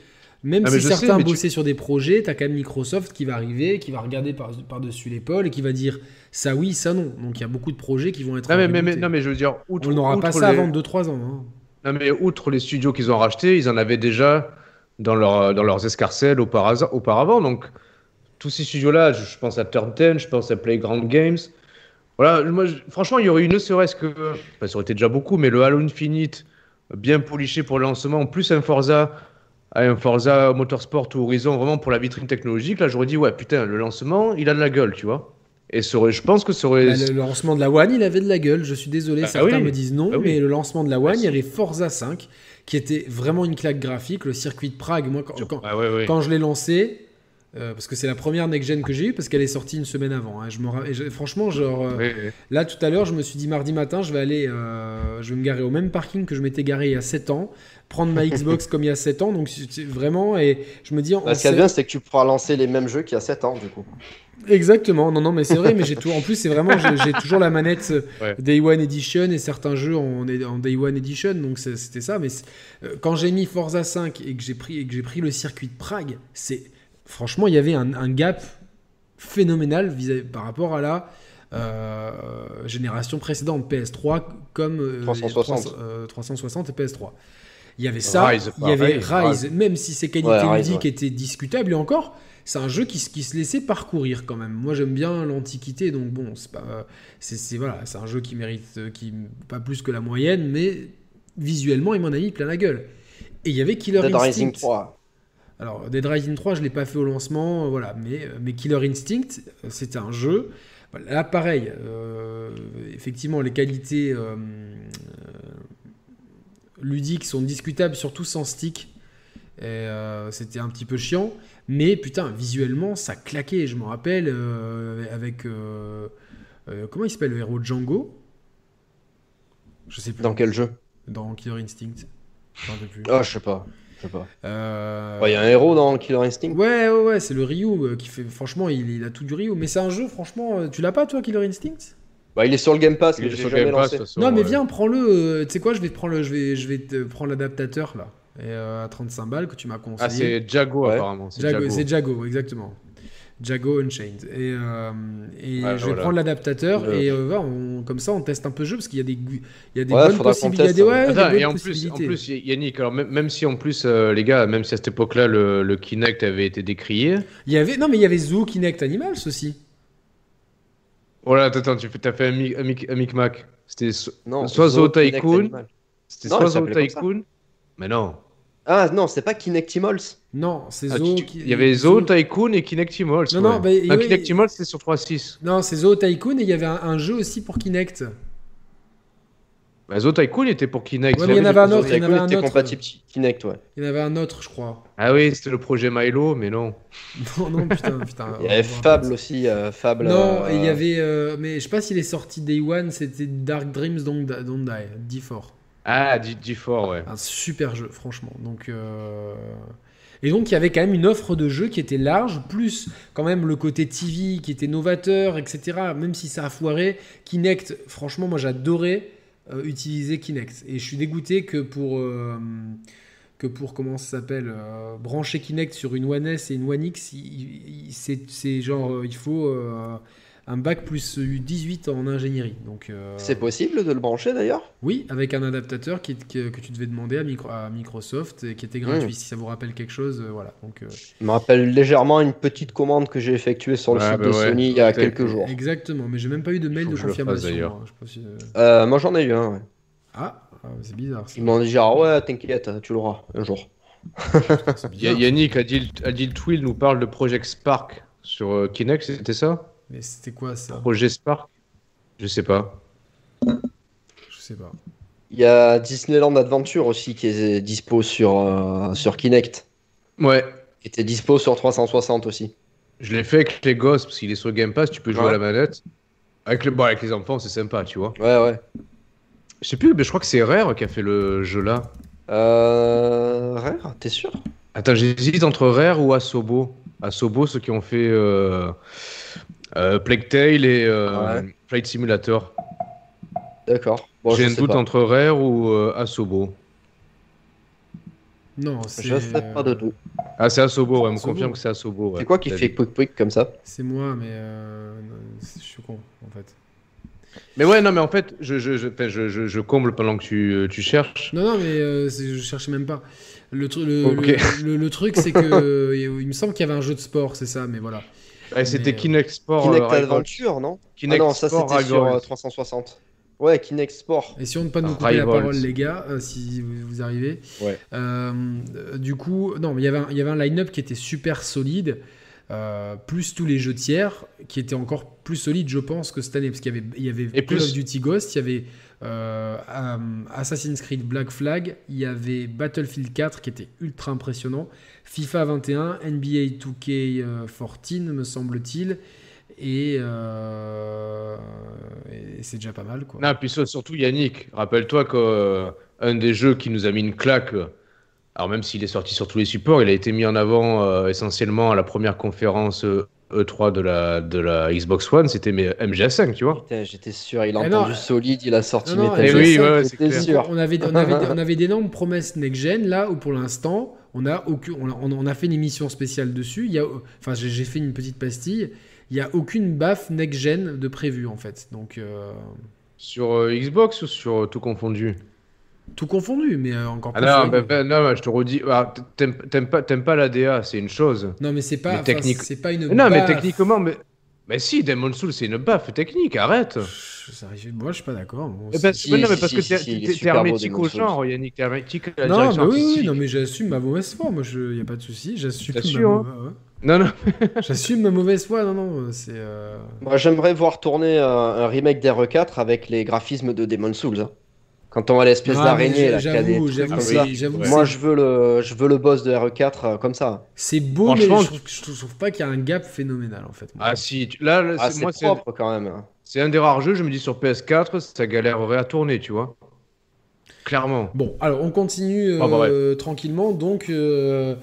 même ah, si certains bossaient sur des projets, tu as quand même Microsoft qui va arriver, qui va regarder par-dessus l'épaule et qui va dire ça oui, ça non. Donc il y a beaucoup de projets qui vont être. Mais, mais, non, mais je veux dire, outre, on n'aura pas ça avant 2-3 ans. Hein. Non, mais outre les studios qu'ils ont rachetés, ils en avaient déjà dans, leur, dans leurs escarcelles auparavant. Donc, tous ces studios-là, je, pense à Turn 10, je pense à Playground Games. Voilà, moi, franchement, il y aurait eu ne serait-ce que. ça aurait été déjà beaucoup, mais le Halo Infinite, bien poliché pour le lancement, plus un Forza, un Forza Motorsport ou Horizon, vraiment pour la vitrine technologique, là, j'aurais dit, ouais, putain, le lancement, il a de la gueule, tu vois. Et je pense que ça aurait. Bah, le, lancement de la One, il avait de la gueule. Je suis désolé, ah, certains me disent non, ah mais le lancement de la One, il y avait Forza 5 qui était vraiment une claque graphique. Le circuit de Prague, moi, quand, quand, ah quand je l'ai lancé, euh, parce que c'est la première next-gen que j'ai eue, parce qu'elle est sortie une semaine avant. Hein. Je me, franchement, genre, euh, là tout à l'heure, je me suis dit mardi matin, je vais aller, euh, je vais me garer au même parking que je m'étais garé il y a 7 ans, prendre ma Xbox comme il y a 7 ans, donc vraiment, et je me dis. Bah, ce qui est bien, c'est que tu pourras lancer les mêmes jeux qu'il y a 7 ans, du coup. Exactement, non, non, mais c'est vrai, mais j'ai tout. En plus, c'est vraiment, j'ai toujours la manette Day One Edition et certains jeux en, en Day One Edition, donc c'était ça. Mais quand j'ai mis Forza 5 et que j'ai pris et que j'ai pris le circuit de Prague, c'est franchement, il y avait un, gap phénoménal vis par rapport à la euh, génération précédente PS3 comme 360. 360 et PS3. Il y avait ça, il y avait Rise, même si ses qualités ludiques étaient discutables et encore c'est un jeu qui, qui, se laissait parcourir quand même. Moi j'aime bien l'antiquité, donc bon, c'est pas, c'est, voilà, un jeu qui mérite, euh, qui pas plus que la moyenne, mais visuellement il m'en a mis plein la gueule. Et il y avait Killer Dead Instinct. Rising 3. Alors Dead Rising 3, je l'ai pas fait au lancement, euh, voilà, mais, euh, mais Killer Instinct, c'était un jeu. Là pareil, effectivement les qualités ludiques sont discutables, surtout sans stick. c'était un petit peu chiant. Mais putain, visuellement, ça claquait. Je me rappelle euh, avec. Euh, euh, comment il s'appelle le héros Django? Je sais plus. Dans quel jeu? Dans Killer Instinct. Ah. Je sais pas. Il y a un héros dans Killer Instinct Ouais, ouais, ouais, c'est le Ryu qui fait. Franchement, il, a tout du Ryu. Mais c'est un jeu, franchement. Tu l'as pas, toi, Killer Instinct? Bah, il est sur le Game Pass, mais j'ai jamais lancé. non, mais viens, prends-le. tu sais quoi, je vais te prendre, je vais, je vais te prendre l'adaptateur là et, euh, à 35 balles que tu m'as conseillé. Ah, c'est Jago apparemment. C'est Jago, exactement. Jago Unchained. Et, euh, et Ouais, je vais voilà. prendre l'adaptateur et euh, on- comme ça on teste un peu le jeu parce qu'il y a des, il y a des Ouais, bonnes possibilités. teste, Il y a des- hein. Attends, bonnes et en plus, en plus, Yannick, alors même, même si en plus, euh, les gars, même si à cette époque-là, le, le Kinect avait été décrié. Il y avait, non mais il y avait Zoo Kinect Animals aussi. Oh là, attends, attends, tu as fait un, mic, un, mic- un micmac. C'était so- Non, soit Zoo Tycoon, Animal. c'était soit Zoo. Tycoon. Mais non. Ah non, c'est pas Kinectimals. Non, c'est Ah, Zoo. tu- qui- Il y avait Zoo Tycoon et Kinectimals. Non, non, bah, ouais. oui, Kinectimals, c'était sur 3.6. Non, c'est Zoo Tycoon et il y avait un, un jeu aussi pour Kinect. Bah, Zoo Tycoon était pour Kinect. Ouais, mais il y en avait un autre, il y en avait un était autre. compatible Kinect, ouais. Il y en avait un autre, je crois. Ah oui, c'était le projet Milo, mais non. Non, non, putain, putain. Il y avait va voir. Fable aussi, euh, Fable. Non, euh, et il y avait. euh, mais je sais pas s'il est sorti Day One, c'était Dark Dreams Don't, Don't Die, D4. Ah, G- G4, ouais. Un super jeu, franchement. Donc. Et donc, il y avait quand même une offre de jeux qui était large, plus quand même le côté TV qui était novateur, etc. Même si ça a foiré, Kinect, franchement, moi j'adorais euh, utiliser Kinect. Et je suis dégoûté que pour. euh, que pour comment ça s'appelle euh, brancher Kinect sur une One S et une One X, c'est genre il faut un bac plus 18 en ingénierie. Donc euh, C'est possible de le brancher d'ailleurs oui, avec un adaptateur qui, que, que tu devais demander à, Micro- à Microsoft et qui était gratuit. Mm. Si ça vous rappelle quelque chose, euh, voilà. Donc euh, Je me rappelle légèrement une petite commande que j'ai effectuée sur le Ouais, site bah de ouais. Sony il y a quelques jours. exactement. Mais j'ai même pas eu de mail de confirmation. d'ailleurs. hein. Je sais pas si, euh, Euh, moi j'en ai eu un, ouais. Ah, ah, c'est bizarre. Ils m'ont dit genre ouais t'inquiète, tu l'auras un jour. Yannick, Adil, Adil Twill nous parle de Project Spark sur Kinect, c'était ça? Mais c'était quoi ça Projet Spark? Je sais pas. Je sais pas. Il y a Disneyland Adventure aussi qui est dispo sur, euh, sur Kinect. Ouais, Qui était dispo sur 360 aussi. je l'ai fait avec les gosses parce qu'il est sur Game Pass, tu peux jouer Ouais. à la manette. Avec, le, bon, avec les enfants, c'est sympa, tu vois. Ouais ouais. Je sais plus, mais je crois que c'est Rare qui a fait le jeu là. Euh... Rare, t'es sûr? Attends, j'hésite entre Rare ou Asobo. Asobo, ceux qui ont fait euh, euh, Plague Tale et euh, Ouais. Flight Simulator. D'accord. Bon, J'ai un doute pas. entre Rare ou euh, Asobo. Non, c'est. Je sais pas de tout. Ah, c'est Asobo, ouais, on me confirme que c'est Asobo. ouais. C'est quoi qui fait quick quick comme ça C'est moi, mais euh, je suis con en fait. Mais ouais, non, mais en fait, je, je, je, enfin, je, je- je comble pendant que tu, euh, tu cherches. Non, non, mais euh, je cherchais même pas. Le, tru- le, Ok. le, le- le truc, c'est que il me semble qu'il y avait un jeu de sport, c'est ça, mais voilà. Ouais, c'était Mais, euh, Kinect Sport. Kinect euh. Adventure, non? Kinect Ah non, ça c'était sur euh, Rivals. 360. Ouais, Kinect Sport. Et si on ne pas nous couper la parole, les gars, euh, si vous, vous arrivez. Ouais. Euh, euh, du coup, non, mais il y avait un- il y avait un line-up qui était super solide, euh, plus tous les jeux tiers, qui étaient encore plus solides, je pense, que cette année, parce qu'il y avait, il y avait Et Call plus- of Duty Ghost, il y avait euh, euh, Assassin's Creed Black Flag, il y avait Battlefield 4 qui était ultra impressionnant, FIFA 21, NBA 2K14, me semble-t-il. Et, euh, et c'est déjà pas mal quoi. Non, puis surtout Yannick, rappelle-toi qu'un des jeux qui nous a mis une claque, euh, alors même s'il est sorti sur tous les supports, il a été mis en avant euh, essentiellement à la première conférence euh, E3 de la, de la Xbox One, c'était mais MGS5, tu vois. J'étais sûr, il a Eh non, entendu solide, il a sorti non, non, Metal eh Gear oui, 5, ouais, sûr. On avait, on, avait, on avait d'énormes promesses next-gen, là où pour l'instant, on a, aucun, on, a, on a fait une émission spéciale dessus. Il y a, enfin, j'ai j'ai fait une petite pastille. Il n'y a aucune baffe next-gen de prévu, en fait. Donc, euh, Sur euh, Xbox ou sur euh, tout confondu? Tout confondu, mais euh, encore Ah plus. non, solide. bah, bah, non, bah, je te redis, ah, t'aimes pas, t'aimes pas la DA, c'est une chose. non, mais c'est pas, mais technique- c'est pas une Mais non, mais techniquement, mais, mais si, Demon Soul, c'est une baffe technique, arrête. Ça arrive- Moi, je suis pas d'accord. Bon, Eh ben, Si, mais non, mais parce si, que t'es hermétique au Souls. genre, Yannick, t'es hermétique à la non, direction bah oui, non, mais j'assume ma mauvaise foi. Moi, il n'y a pas de souci. J'assume ma, hein ouais. Non, non. J'assume ma mauvaise foi. Non, non, c'est. euh, Moi, j'aimerais voir tourner un, un remake d'RE4 avec les graphismes de Demon's Souls. hein. Quand on voit l'espèce Ah, d'araignée là, j'avoue, j'avoue, Ouais. c'est- Moi, je veux le, je veux le boss de RE4 euh, comme ça. C'est beau, mais Franchement, je trouve, je trouve- je trouve pas qu'il y a un gap phénoménal en fait. moi. Ah si, tu- là, là, Ah, c'est- propre quand même. c'est un des rares jeux, je me dis sur PS4, ça galérerait à tourner, tu vois. Clairement. Bon, alors on continue Ah, bah, euh, tranquillement. Donc, euh,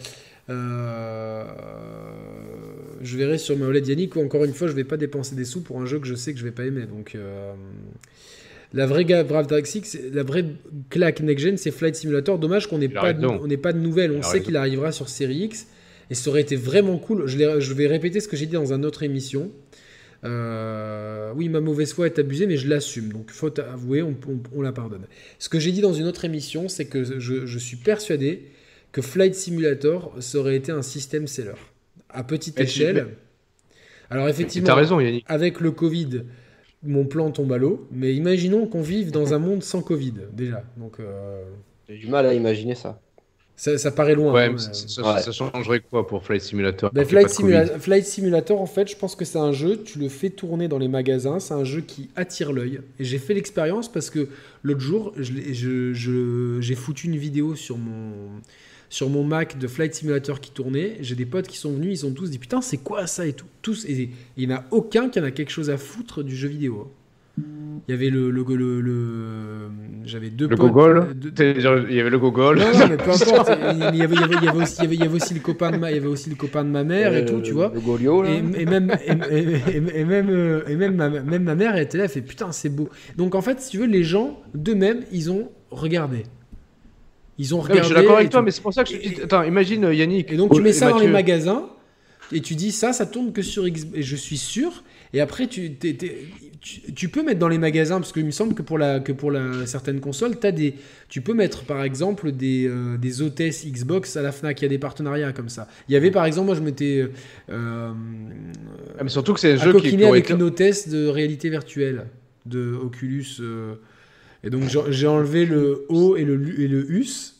euh, je verrai sur ma OLED Yannick. où, Encore une fois, je vais pas dépenser des sous pour un jeu que je sais que je vais pas aimer. Donc, euh, la vraie Brave la vraie claque next gen, c'est Flight Simulator. Dommage qu'on n'ait pas, de- on pas de nouvelles. On sait qu'il arrivera sur Série X. Et ça aurait été vraiment cool. Je, vais répéter ce que j'ai dit dans une autre émission. Euh, oui, ma mauvaise foi est abusée, mais je l'assume. Donc, faute avouée, on, on- on la pardonne. Ce que j'ai dit dans une autre émission, c'est que je, je suis persuadé que Flight Simulator aurait été un système seller à petite Mais échelle. Alors, effectivement, raison, avec le Covid, mon plan tombe à l'eau. Mais imaginons qu'on vive dans un monde sans Covid, déjà. Donc, euh, J'ai du mal à imaginer ça. ça, ça paraît loin. Ouais, hein, mais ça, ça- Ouais. ça changerait quoi pour Flight Simulator Ben, Flight, Simula- Simulator, en fait, je pense que c'est un jeu, tu le fais tourner dans les magasins, c'est un jeu qui attire l'œil. Et j'ai fait l'expérience parce que l'autre jour, je l'ai- je- je- j'ai foutu une vidéo sur mon, sur mon Mac de Flight Simulator qui tournait. J'ai des potes qui sont venus, ils ont tous dit Putain, c'est quoi ça et tout. Tous, et il n'y en a aucun qui en a quelque chose à foutre du jeu vidéo. Il y avait le. le, le- le- J'avais deux Le potes. gogol deux- C'est-à-dire, Il y avait le gogol. non, non, mais peu importe. Il y avait, il y avait- il y avait aussi, il y avait- il y avait aussi le copain de ma, il y avait aussi le copain de ma mère et Euh, tout, tu vois. Le Golio, là. Et, et même, et, même, euh, et même, ma, même ma mère elle était là, elle fait putain, c'est beau. Donc en fait, si tu veux, les gens d'eux-mêmes, ils ont regardé. Ils ont regardé. je suis d'accord avec toi, mais c'est pour ça que je te dis. Attends, imagine euh, Yannick. Et donc tu Oh, mets et ça dans les magasins et tu dis ça, ça tourne que sur X. Et je suis sûr. Et après, tu, t'es- t'es- tu, tu peux mettre dans les magasins, parce qu'il me semble que pour, la, que pour la, certaines consoles, as des, tu peux mettre par exemple des, euh, des hôtesses Xbox à la Fnac. Il y a des partenariats comme ça. Il y avait par exemple, moi je m'étais euh, Ah, mais surtout que c'est un jeu qui, avec une hôtesse de réalité virtuelle de Oculus. euh, et donc j'ai- enlevé le O et le, et le US.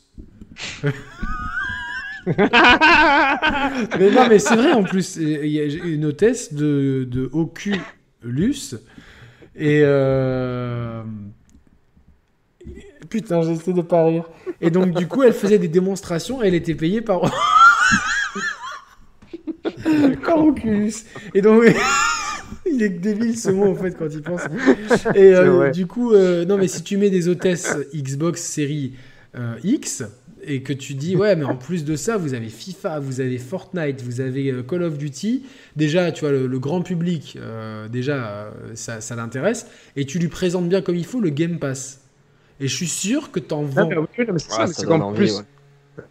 mais non, mais c'est vrai en plus. Il y a une hôtesse de, de Oculus. Et. euh, Putain, j'essaie de pas rire. Et donc, du coup, elle faisait des démonstrations. Elle était payée par. par Oculus. Et donc. Il est débile ce mot en fait quand il pense. Et euh, du coup, euh, non mais si tu mets des hôtesses Xbox série euh, X et que tu dis ouais mais en plus de ça vous avez FIFA, vous avez Fortnite, vous avez Call of Duty, déjà tu vois le, le grand public euh, déjà ça, ça l'intéresse et tu lui présentes bien comme il faut le Game Pass. Et je suis sûr que t'en Non, vends. mais oui, non, mais c'est Ah, ça, mais ça qu'en envie, plus,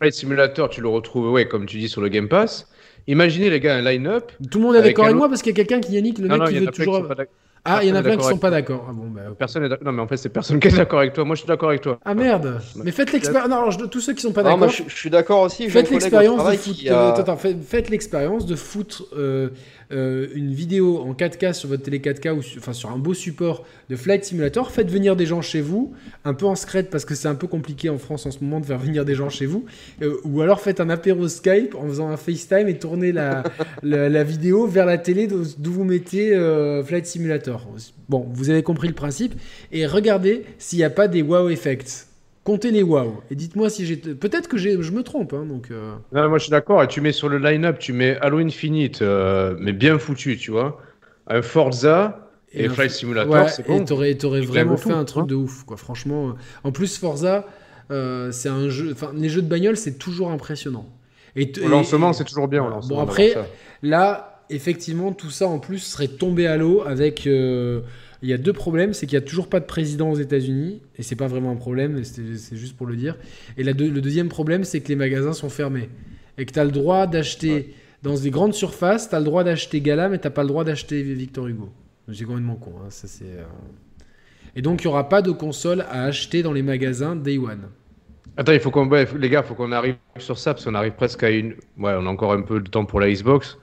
ouais. Simulator, tu le retrouves, ouais, comme tu dis, sur le Game Pass. Imaginez, les gars, un line-up. Tout le monde est d'accord avec moi parce qu'il y a quelqu'un qui Yannick le Non, mec non, qui veut toujours. Ah il y en a plein qui sont pas d'accord. Ah bon bah. Personne est d'accord. Non, mais en fait, c'est personne qui est d'accord avec toi. Moi, je suis d'accord avec toi. Ah merde. Mais faites l'expérience. Non alors je- tous ceux qui sont pas Non, d'accord. moi, je, je suis d'accord aussi. Faites l'expérience de a- attends, attends, faites, faites l'expérience de foutre euh, euh, une vidéo en 4K sur votre télé 4K ou su- enfin sur un beau support de Flight Simulator. Faites venir des gens chez vous, un peu en secret parce que c'est un peu compliqué en France en ce moment de faire venir des gens chez vous. Euh, ou alors faites un apéro Skype en faisant un FaceTime et tournez la, la, la vidéo vers la télé d'où d'où vous mettez euh, Flight Simulator. Bon, vous avez compris le principe. Et regardez s'il n'y a pas des wow effects. Comptez les wow. Et dites-moi si j'ai. Peut-être que j'ai- je me trompe. Hein, donc, euh, Non, moi, je suis d'accord. Et tu mets sur le line-up, tu mets Halo Infinite, euh, mais bien foutu, tu vois. Un Forza et, un- Flight Simulator, Ouais, c'est et bon. t'aurais, t'aurais vraiment fait tout, un truc hein. de ouf, quoi. Franchement. En plus, Forza, euh, c'est un jeu. Enfin, les jeux de bagnole, c'est toujours impressionnant. Et t- Au et- lancement, et- c'est toujours bien. au lancement, Bon, après. Là, effectivement, tout ça en plus serait tombé à l'eau avec. Il y a deux problèmes, c'est qu'il n'y a toujours pas de président aux États-Unis, et c'est pas vraiment un problème, c'est juste pour le dire. Et la deux- le deuxième problème, c'est que les magasins sont fermés. Et que tu as le droit d'acheter, dans des grandes surfaces, tu as le droit d'acheter Gala, mais tu pas le droit d'acheter Victor Hugo. C'est complètement con. hein, ça, c'est, euh. Et donc, il n'y aura pas de console à acheter dans les magasins Day One. Attends, il faut qu'on, ouais, les gars, faut qu'on arrive sur ça parce qu'on arrive presque à une. Ouais, on a encore un peu de temps pour la Xbox.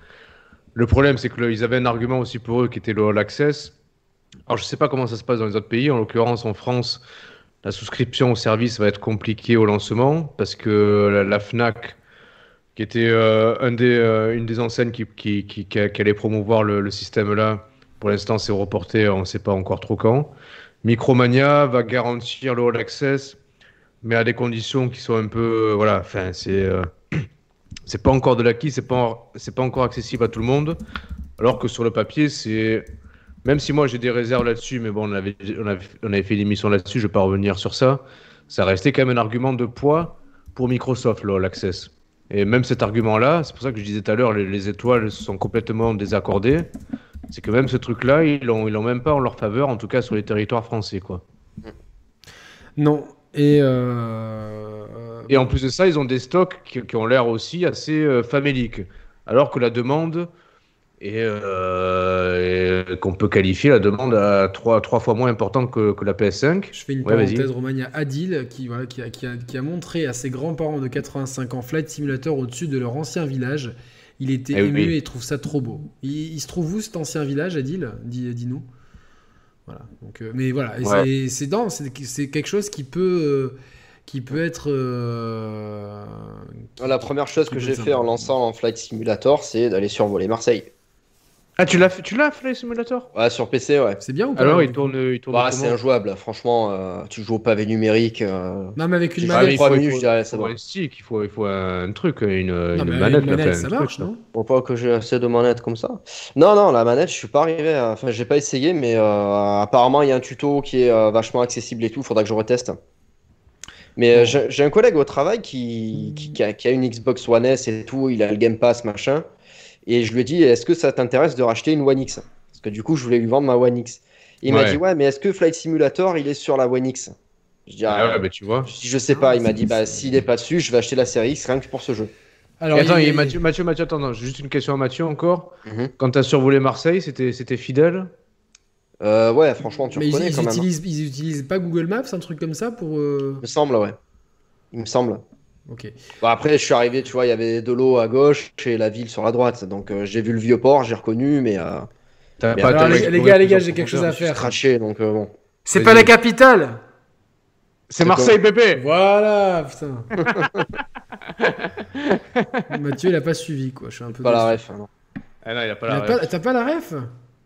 Le problème, c'est que le- ils avaient un argument aussi pour eux qui était le All Access. Alors, je sais pas comment ça se passe dans les autres pays. En l'occurrence, en France, la souscription au service va être compliquée au lancement parce que la, Fnac, qui était euh, euh, une des enseignes qui, allait promouvoir le, le système là, pour l'instant, c'est reporté. On ne sait pas encore trop quand. Micromania va garantir le All Access mais à des conditions qui sont un peu euh, voilà enfin c'est c'est pas encore de l'acquis c'est pas c'est pas encore accessible à tout le monde alors que sur le papier c'est même si moi j'ai des réserves là-dessus mais bon on avait on avait, on avait fait une émission là-dessus je vais pas revenir sur ça ça restait quand même un argument de poids pour Microsoft l'access et même cet argument là c'est pour ça que je disais tout à l'heure les, les étoiles sont complètement désaccordées c'est que même ce truc là ils l'ont ils l'ont même pas en leur faveur en tout cas sur les territoires français quoi Non. Et euh, Et en plus de ça, ils ont des stocks qui, qui ont l'air aussi assez euh, faméliques. Alors que la demande euh, est- qu'on peut qualifier la demande à trois, trois fois moins importante que, que la PS5. Je fais une Ouais, parenthèse, Romain, il y a Adil qui, voilà, qui, a, qui a- qui a montré à ses grands-parents de 85 ans Flight Simulator au-dessus de leur ancien village. Il était Eh ému oui. et il trouve ça trop beau. Il, il se trouve où cet ancien village, Adil? Dis- Dis-nous. Voilà. Donc, euh, mais voilà, et Ouais. c'est- c'est dans- c'est c'est quelque chose qui peut, euh, qui peut être. euh, La première chose que j'ai fait en lançant en Flight Simulator, c'est d'aller survoler Marseille. Ah, tu l'as fait, tu l'as, Flight Simulator Ouais, sur PC, ouais. C'est bien ou pas Alors, il tourne, il tourne Bah, comment c'est injouable, franchement. euh, tu joues au pavé numérique. euh, Non, mais avec une Tu Ah, manette. il trois faut, minutes, il faut- je dirais, c'est faut un stick, il faut, il faut un truc, une, Non, manette. une là, manette, enfin, ça un truc, marche, là. non Faut pas que j'ai assez de manettes comme ça. Non, non, la manette, je suis pas arrivé à... Enfin, j'ai pas essayé, mais euh, apparemment, il y a un tuto qui est euh, vachement accessible et tout. Faudra que je reteste. Mais euh, j'ai j'ai un collègue au travail qui, qui, qui a, qui a une Xbox One S et tout. Il a le Game Pass, machin. Et je lui ai dit, est-ce que ça t'intéresse de racheter une One X? Parce que du coup, je voulais lui vendre ma One X. Il m'a dit, ouais, mais est-ce que Flight Simulator, il est sur la One X? Je dis, Ah ah, ouais, bah, tu vois. je je sais pas. Il m'a dit, bah, s'il est pas dessus, je vais acheter la série X rien que pour ce jeu. Alors, Et attends, il- et Mathieu, Mathieu, Mathieu, attends, non, juste une question à Mathieu encore. Mhm. Quand tu as survolé Marseille, c'était c'était fidèle? Euh, ouais, franchement, tu mais ils, reconnais ils quand même. hein. utilisent, ils utilisent pas Google Maps, un truc comme ça pour. euh, Il me semble, ouais. Il me semble. Ok. Bon, après, je suis arrivé, tu vois, il y avait de l'eau à gauche et la ville sur la droite. Donc, euh, j'ai vu le vieux port, j'ai reconnu, mais euh, T'as Mais pas alors, t'as les- gars, les gars, j'ai quelque chose à faire. craché. Donc, euh, bon. C'est pas la capitale C'est Marseille, bébé Voilà, putain. Mathieu, il a pas suivi, quoi. Je suis un peu. Pas la ref. hein, non. Ah non, il a pas Il la a ref. pas- T'as pas la ref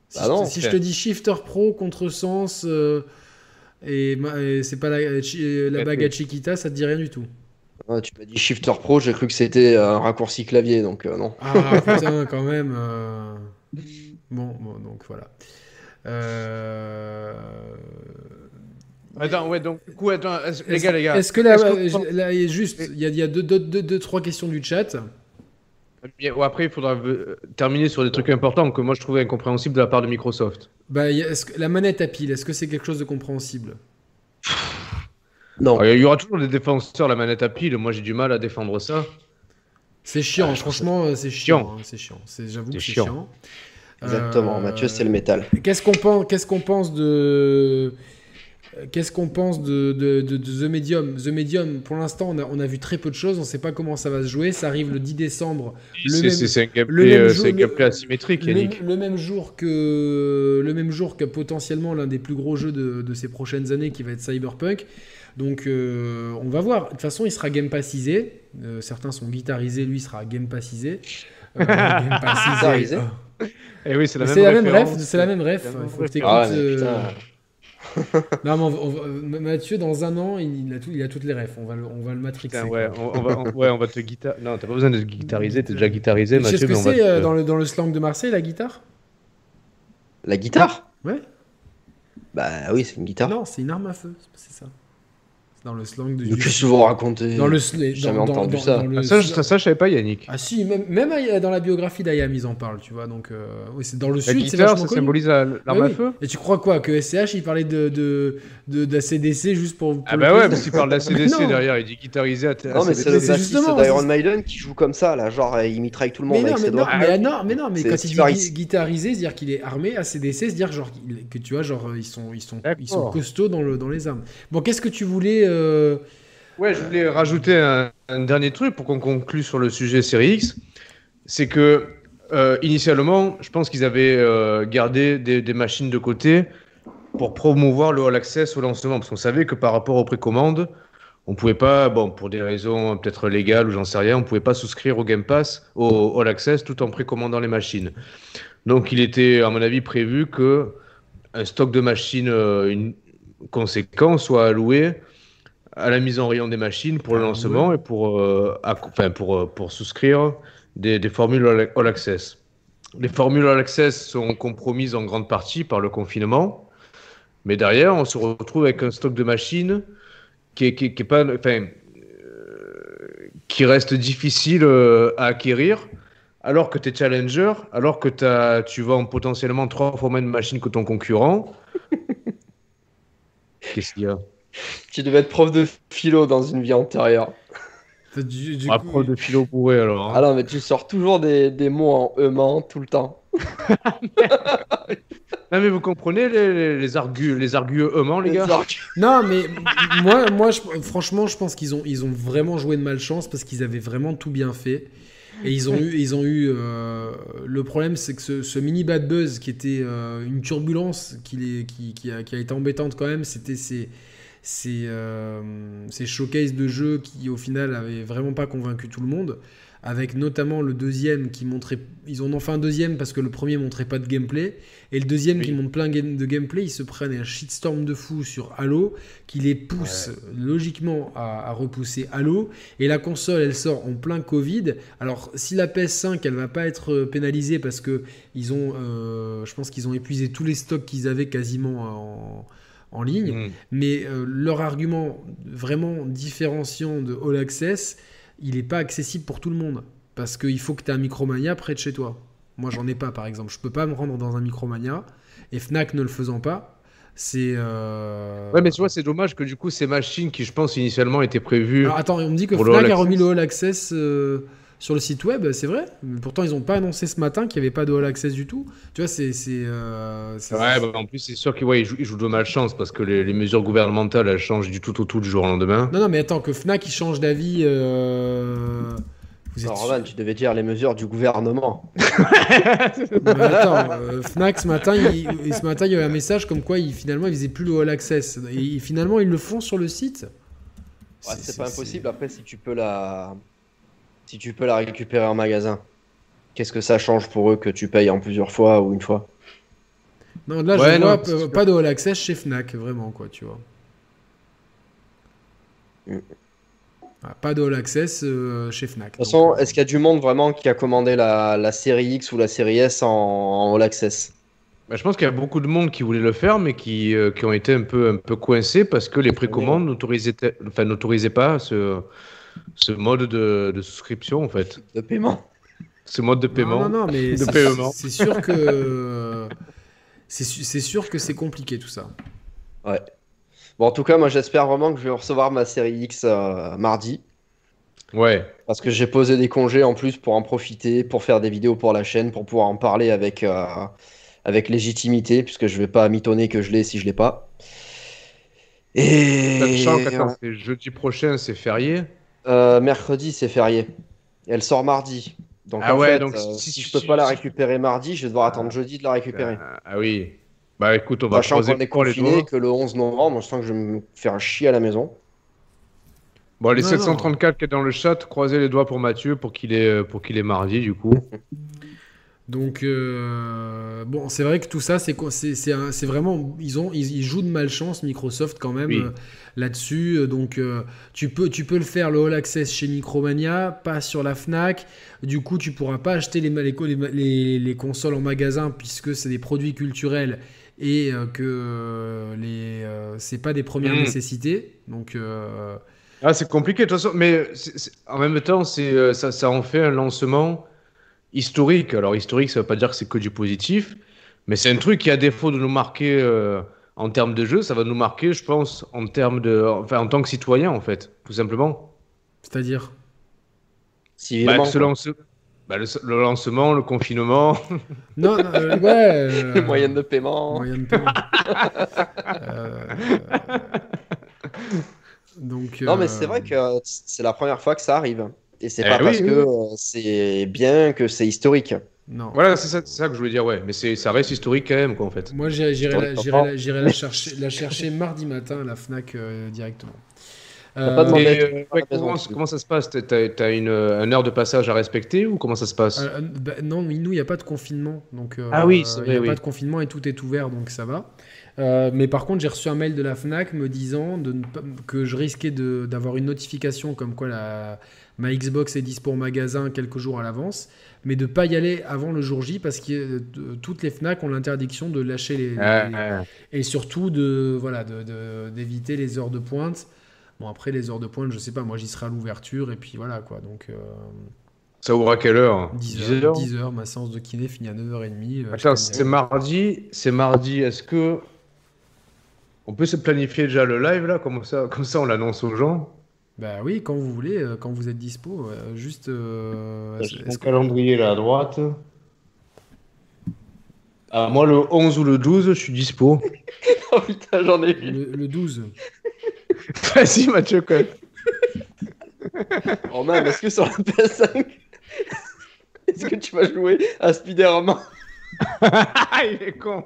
Si, Bah je, non, te- si je ok. te dis Shifter Pro, contresens, euh, et, c'est pas la, la bague à Chiquita, ça te dit rien du tout. Tu m'as dit Shifter Pro, j'ai cru que c'était un raccourci clavier. Donc, euh, non. Ah putain, quand même. euh. Bon, bon, donc voilà. Euh... Attends, ouais, donc, du coup, attends, est-ce- les gars, les gars. Est-ce que là, est-ce que- je- là, il y a juste, il y a, y a deux, deux, deux, deux, trois questions du chat. Après, il faudra terminer sur des trucs importants que moi je trouvais incompréhensibles de la part de Microsoft. Bah, est-ce que- la manette à pile, est-ce que c'est quelque chose de compréhensible? Non. Alors, il y aura toujours des défenseurs la manette à pile. Moi, j'ai du mal à défendre ça. C'est chiant, Ah, franchement, euh, c'est chiant. chiant. hein, c'est chiant. C'est, j'avoue C'est que c'est chiant. chiant. Exactement. Euh, Mathieu, c'est le métal. Qu'est-ce qu'on pense, qu'est-ce qu'on pense de, qu'est-ce qu'on pense de, de, de- de The Medium? The Medium, pour l'instant, on a, on a vu très peu de choses. On ne sait pas comment ça va se jouer. Ça arrive le 10 décembre. Le C'est un le gameplay, euh, jour, c'est un le- gameplay asymétrique, Le, Yannick. le même jour que le même jour que potentiellement l'un des plus gros jeux de, de ces prochaines années qui va être Cyberpunk. Donc euh, on va voir. De toute façon, il sera Game Passisé. Euh, certains sont guitarisés, lui il sera Game Passisé. Euh, Game Passisé. Oui, c'est la même C'est la même ref, c'est la même ref. Il faut que Non, mais on va- on va- euh, Mathieu, dans un an, il a, tout, il a toutes les refs. On va le, on va le matrixer. Ouais, on, on va, on- ouais, on va te guitar. Non, t'as pas besoin de te guitariser, t'es déjà guitarisé, Tu sais ce Mathieu. que c'est te- euh, dans, le, dans le slang de Marseille, la guitare? La guitare? Ouais. Bah oui, c'est une guitare. Non, c'est une arme à feu. C'est ça. Dans le slang de. Que vous racontez Dans le J'ai jamais dans- entendu dans- ça. dans le- Ah, ça, je- ça, ça, je savais pas, Yannick. Ah si, même, même à- dans la biographie d'Ayam, ils en parlent, tu vois. Donc, euh, oui, c'est dans le La sud, c'est guitare, ça connu. symbolise la- l'arme Ah à oui. feu Et tu crois quoi Que SCH, il parlait de, de, de, de la CDC juste pour. pour Ah bah ouais, parce qu'il parle de la CDC derrière, il dit guitarisé à Non, mais c'est justement, d'Iron c'est- Maiden qui joue comme ça, là. Genre, il mitraille tout le monde Mais non, avec mais ses doigts. mais, non, mais non, mais quand il dit guitarisé, c'est-à-dire qu'il est armé, ACDC, c'est-à-dire genre qu'il- que tu vois, genre ils sont, ils sont, ils sont D'accord. costauds dans, le, dans les armes. Bon, qu'est-ce que tu voulais euh, Ouais, je voulais rajouter un, dernier truc pour qu'on conclue sur le sujet série X. C'est que, euh, initialement, je pense qu'ils avaient euh, gardé des, machines de côté pour promouvoir le All Access au lancement. Parce qu'on savait que par rapport aux précommandes, on pouvait pas, bon, pour des raisons peut-être légales ou j'en sais rien, on pouvait pas souscrire au Game Pass, au All Access, tout en précommandant les machines. Donc, il était, à mon avis, prévu que un stock de machines euh, conséquent soit alloué à la mise en rayon des machines pour le Ah, lancement et pour, euh, enfin, pour, euh, pour souscrire des, des formules All Access. Les formules All Access sont compromises en grande partie par le confinement, mais derrière, on se retrouve avec un stock de machines qui, est, qui, qui est pas, enfin, euh, qui reste difficile euh, à acquérir, alors que tu es challenger, alors que t'as- tu vends potentiellement trois fois moins de machines que ton concurrent. Qu'est-ce qu'il y a? Tu devais être prof de philo dans une vie antérieure. Du, du Après coup, de philo bourré alors. hein. Ah non, mais tu sors toujours des, des mots en aimant tout le temps. Non mais vous comprenez les, les, les argus, les arguments les gars? Non, mais moi, moi je- franchement, je pense qu'ils ont, ils ont vraiment joué de malchance parce qu'ils avaient vraiment tout bien fait. Et ils ont eu, ils ont eu euh, le problème, c'est que ce, ce mini bad buzz qui était euh, une turbulence qui, les- qui, qui a, qui a été embêtante quand même, c'était ces, ces, euh, ces showcases de jeux qui au final avaient vraiment pas convaincu tout le monde. Avec notamment le deuxième qui montrait. Ils en ont fait un deuxième parce que le premier montrait pas de gameplay. Et le deuxième qui montre plein de gameplay, ils se prennent un shitstorm de fou sur Halo qui les pousse logiquement à, à repousser Halo. Et la console, elle sort en plein Covid. Alors, si la PS5, elle va pas être euh, pénalisée parce que ils ont, euh, je pense qu'ils ont épuisé tous les stocks qu'ils avaient quasiment en, en ligne. Mm. Mais euh, leur argument vraiment différenciant de All Access, il n'est pas accessible pour tout le monde. Parce qu'il faut que tu aies un Micromania près de chez toi. Moi, j'en ai pas, par exemple. Je peux pas me rendre dans un Micromania. Et Fnac ne le faisant pas, c'est. euh, Ouais mais tu vois c'est dommage que du coup ces machines qui je pense initialement étaient prévues. Alors attends, on me dit que Fnac a remis le All Access euh, sur le site web, c'est vrai. Mais pourtant, ils n'ont pas annoncé ce matin qu'il n'y avait pas de All Access du tout. Tu vois, c'est. c'est, euh, Ouais, bah, en plus, c'est sûr qu'ils ouais, jouent, ils jouent de malchance parce que les, les mesures gouvernementales elles changent du tout au tout du jour au lendemain. Non, non, mais attends, que Fnac il change d'avis. euh, Vous êtes Roman, tu devais dire les mesures du gouvernement. Mais attends, euh, Fnac ce matin, il, ce matin, il y a eu un message comme quoi il, finalement ils faisaient plus le All Access. Et finalement, ils le font sur le site. Ouais, c'est pas impossible. Après, si tu peux la, si tu peux la récupérer en magasin, qu'est-ce que ça change pour eux que tu payes en plusieurs fois ou une fois? Non, là, Ouais, je non, vois euh, pas de All Access chez Fnac, vraiment, quoi, tu vois. Mm. Ah, pas de All Access euh, chez Fnac. De toute façon, donc, euh, est-ce qu'il y a du monde vraiment qui a commandé la, la série X ou la série S en, en All Access? Bah, je pense qu'il y a beaucoup de monde qui voulait le faire, mais qui, euh, qui ont été un peu, un peu coincés parce que les précommandes n'autorisaient enfin, n'autorisaient pas ce, ce mode de, de souscription, en fait. de paiement Ce mode de paiement. non, non, mais c'est- sûr que. C'est su- c'est sûr que c'est compliqué tout ça. Ouais. Bon, en tout cas, moi, j'espère vraiment que je vais recevoir ma série X euh, mardi. Ouais. Parce que j'ai posé des congés en plus pour en profiter, pour faire des vidéos pour la chaîne, pour pouvoir en parler avec, euh, avec légitimité, puisque je vais pas mitonner que je l'ai si je l'ai pas. Et Sachant qu'attends, c'est jeudi prochain, c'est férié. Euh, mercredi, c'est férié. Elle sort mardi. Donc Ah en ouais, fait, donc euh, si- si, si- je peux si- pas la si- récupérer mardi, je vais devoir attendre jeudi de la récupérer. Ah, ah oui. Bah écoute, on va Sachant qu'on est confiné, que le 11 novembre, je sens que je vais me faire un chier à la maison. Bon, les Non, 734 qui est dans le chat, croisez les doigts pour Mathieu pour qu'il ait, pour qu'il ait mardi, du coup. Donc, euh, bon, c'est vrai que tout ça, c'est vraiment. Ils, ont, ils, ils jouent de malchance, Microsoft, quand même, Oui. euh, là-dessus. Euh, Donc, euh, tu, peux, tu peux le faire, le All Access chez Micromania, pas sur la Fnac. Du coup, tu pourras pas acheter les, les, les, les consoles en magasin, puisque c'est des produits culturels et que les c'est pas des premières Mm. nécessités. Donc, Ah, c'est compliqué, de toute façon, mais en même temps, ça, ça en fait un lancement historique. Alors, historique, ça veut pas dire que c'est que du positif, mais c'est un truc qui, à défaut de nous marquer euh, en termes de jeu, ça va nous marquer, je pense, en termes de, enfin, en tant que citoyen, en fait, tout simplement. c'est-à-dire? Bah, ce quoi. lance- bah, le, le lancement, le confinement. Non, non, euh, ouais. euh, Moyenne de paiement. Moyen de paiement. Euh, Donc, Non, mais euh, c'est vrai que c'est la première fois que ça arrive. Et c'est Eh pas oui, parce oui. que euh, c'est bien que c'est historique. Non. voilà, c'est ça, que je voulais dire, ouais. Mais c'est, ça reste historique quand même, quoi, en fait. Moi, j'irai la, la- chercher, la chercher mardi matin à la Fnac euh, directement. Pas Euh, ouais, comment, comment ça se passe? T'as, t'as- t'as une, une heure de passage à respecter ou comment ça se passe? Euh, bah, non, mais nous, il n'y a pas de confinement. Donc, euh, Ah oui, c'est Il n'y a oui. pas de confinement et tout est ouvert, donc ça va. Euh, mais par contre, j'ai reçu un mail de la Fnac me disant de ne pas- que je risquais de- d'avoir une notification comme quoi la, ma Xbox est dispo en magasin quelques jours à l'avance, mais de pas y aller avant le jour J parce que euh, toutes les Fnac ont l'interdiction de lâcher les, et surtout de voilà de- de- d'éviter les heures de pointe. Bon après les heures de pointe, je sais pas, moi j'y serai à l'ouverture et puis voilà quoi. Donc euh, Ça ouvre à quelle heure? 10 heures, 10 heures, ma séance de kiné finit à 9h30. euh, Attends, c'est mardi. C'est mardi. Est-ce que on peut se planifier déjà le live là? Comme ça, comme ça, on l'annonce aux gens? Bah oui, quand vous voulez, euh, quand vous êtes dispo. euh, juste. euh, mon est-ce que- calendrier là à droite. Ah, moi, le 11 ou le 12, je suis dispo. Oh putain, j'en ai vu. le, le 12. Vas-y, Mathieu, quand même. Romain, est-ce que sur la PS5, est-ce que tu vas jouer à Spider-Man? Il est con.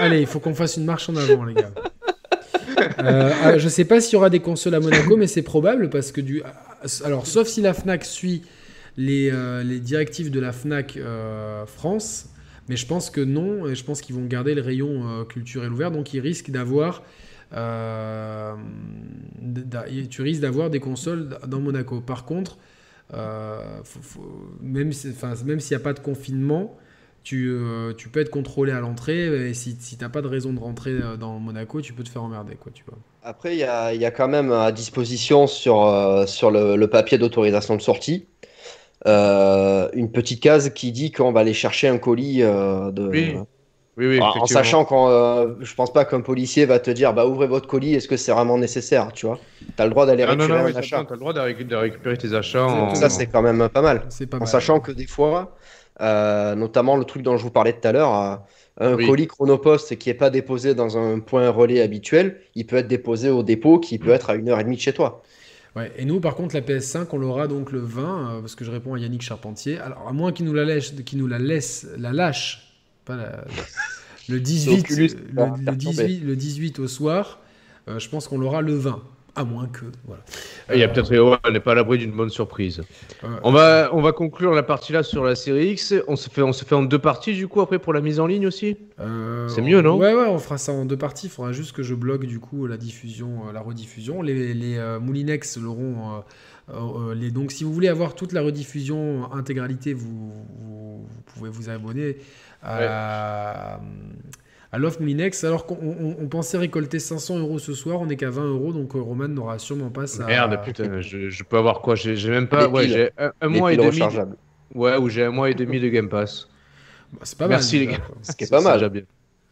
Allez, il faut qu'on fasse une marche en avant, les gars. Euh, ah, je sais pas s'il y aura des consoles à Monaco, mais c'est probable parce que du. Alors, sauf si la Fnac suit les, euh, directives de la Fnac euh, France, mais je pense que non, et je pense qu'ils vont garder le rayon euh, culturel ouvert, donc ils risquent d'avoir. euh, d'a- tu risques d'avoir des consoles dans Monaco. Par contre, euh, faut- faut- même s'il n'y a pas de confinement, tu, euh, tu peux être contrôlé à l'entrée et si, si t'as pas de raison de rentrer euh, dans Monaco, tu peux te faire emmerder, quoi, tu vois. Après, il y a, il y a quand même à disposition sur, euh, sur le, le papier d'autorisation de sortie euh, une petite case qui dit qu'on va aller chercher un colis euh, de. Oui, Oui, oui, en sachant qu'on, euh, je pense pas qu'un policier va te dire, bah ouvrez votre colis, est-ce que c'est vraiment nécessaire, tu vois? T'as le droit d'aller non, récupérer non, un oui, achat. t'as le droit de, récu- de récupérer tes achats en... Ça, c'est quand même pas mal. Pas En mal. sachant que des fois, euh, notamment le truc dont je vous parlais tout à l'heure, euh, un Oui. colis chronopost qui n'est pas déposé dans un point relais habituel, il peut être déposé au dépôt qui peut être à une heure et demie de chez toi. Ouais, et nous, par contre, la PS5, on l'aura donc le 20, euh, parce que je réponds à Yannick Charpentier. Alors, à moins qu'il nous la laisse, qu'il nous la laisse, la lâche, pas la- le 18, Oculus, le, va le faire 18, le 18 au soir, euh, je pense qu'on l'aura le 20. À moins que, voilà. Il y a peut-être, ouais, on n'est pas à l'abri d'une bonne surprise. euh, On va, on va conclure la partie là sur la série X. On se fait, on se fait en deux parties du coup après pour la mise en ligne aussi? Euh, C'est mieux, non? Ouais, ouais, on fera ça en deux parties. Il faudra juste que je bloque du coup la diffusion, euh, la rediffusion. Les, les euh, Moulinex l'auront. euh, les... Donc, si vous voulez avoir toute la rediffusion intégralité, vous, vous, vous pouvez vous abonner à, à l'offre Moulinex. Alors qu'on on- on pensait récolter 500 euros ce soir, on n'est qu'à 20 euros. Donc, euh, Roman n'aura sûrement pas ça. Merde, putain, je, je peux avoir quoi? J'ai même pas. Les Ouais, j'ai un, un Les mois et demi. Ouais, ou j'ai un mois et demi de Game Pass. Bah, c'est pas Merci, mal. les déjà, gars. quoi. Ce qui est C'est- pas mal.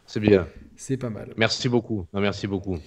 C'est bien. C'est pas mal. Merci beaucoup. Non, merci beaucoup.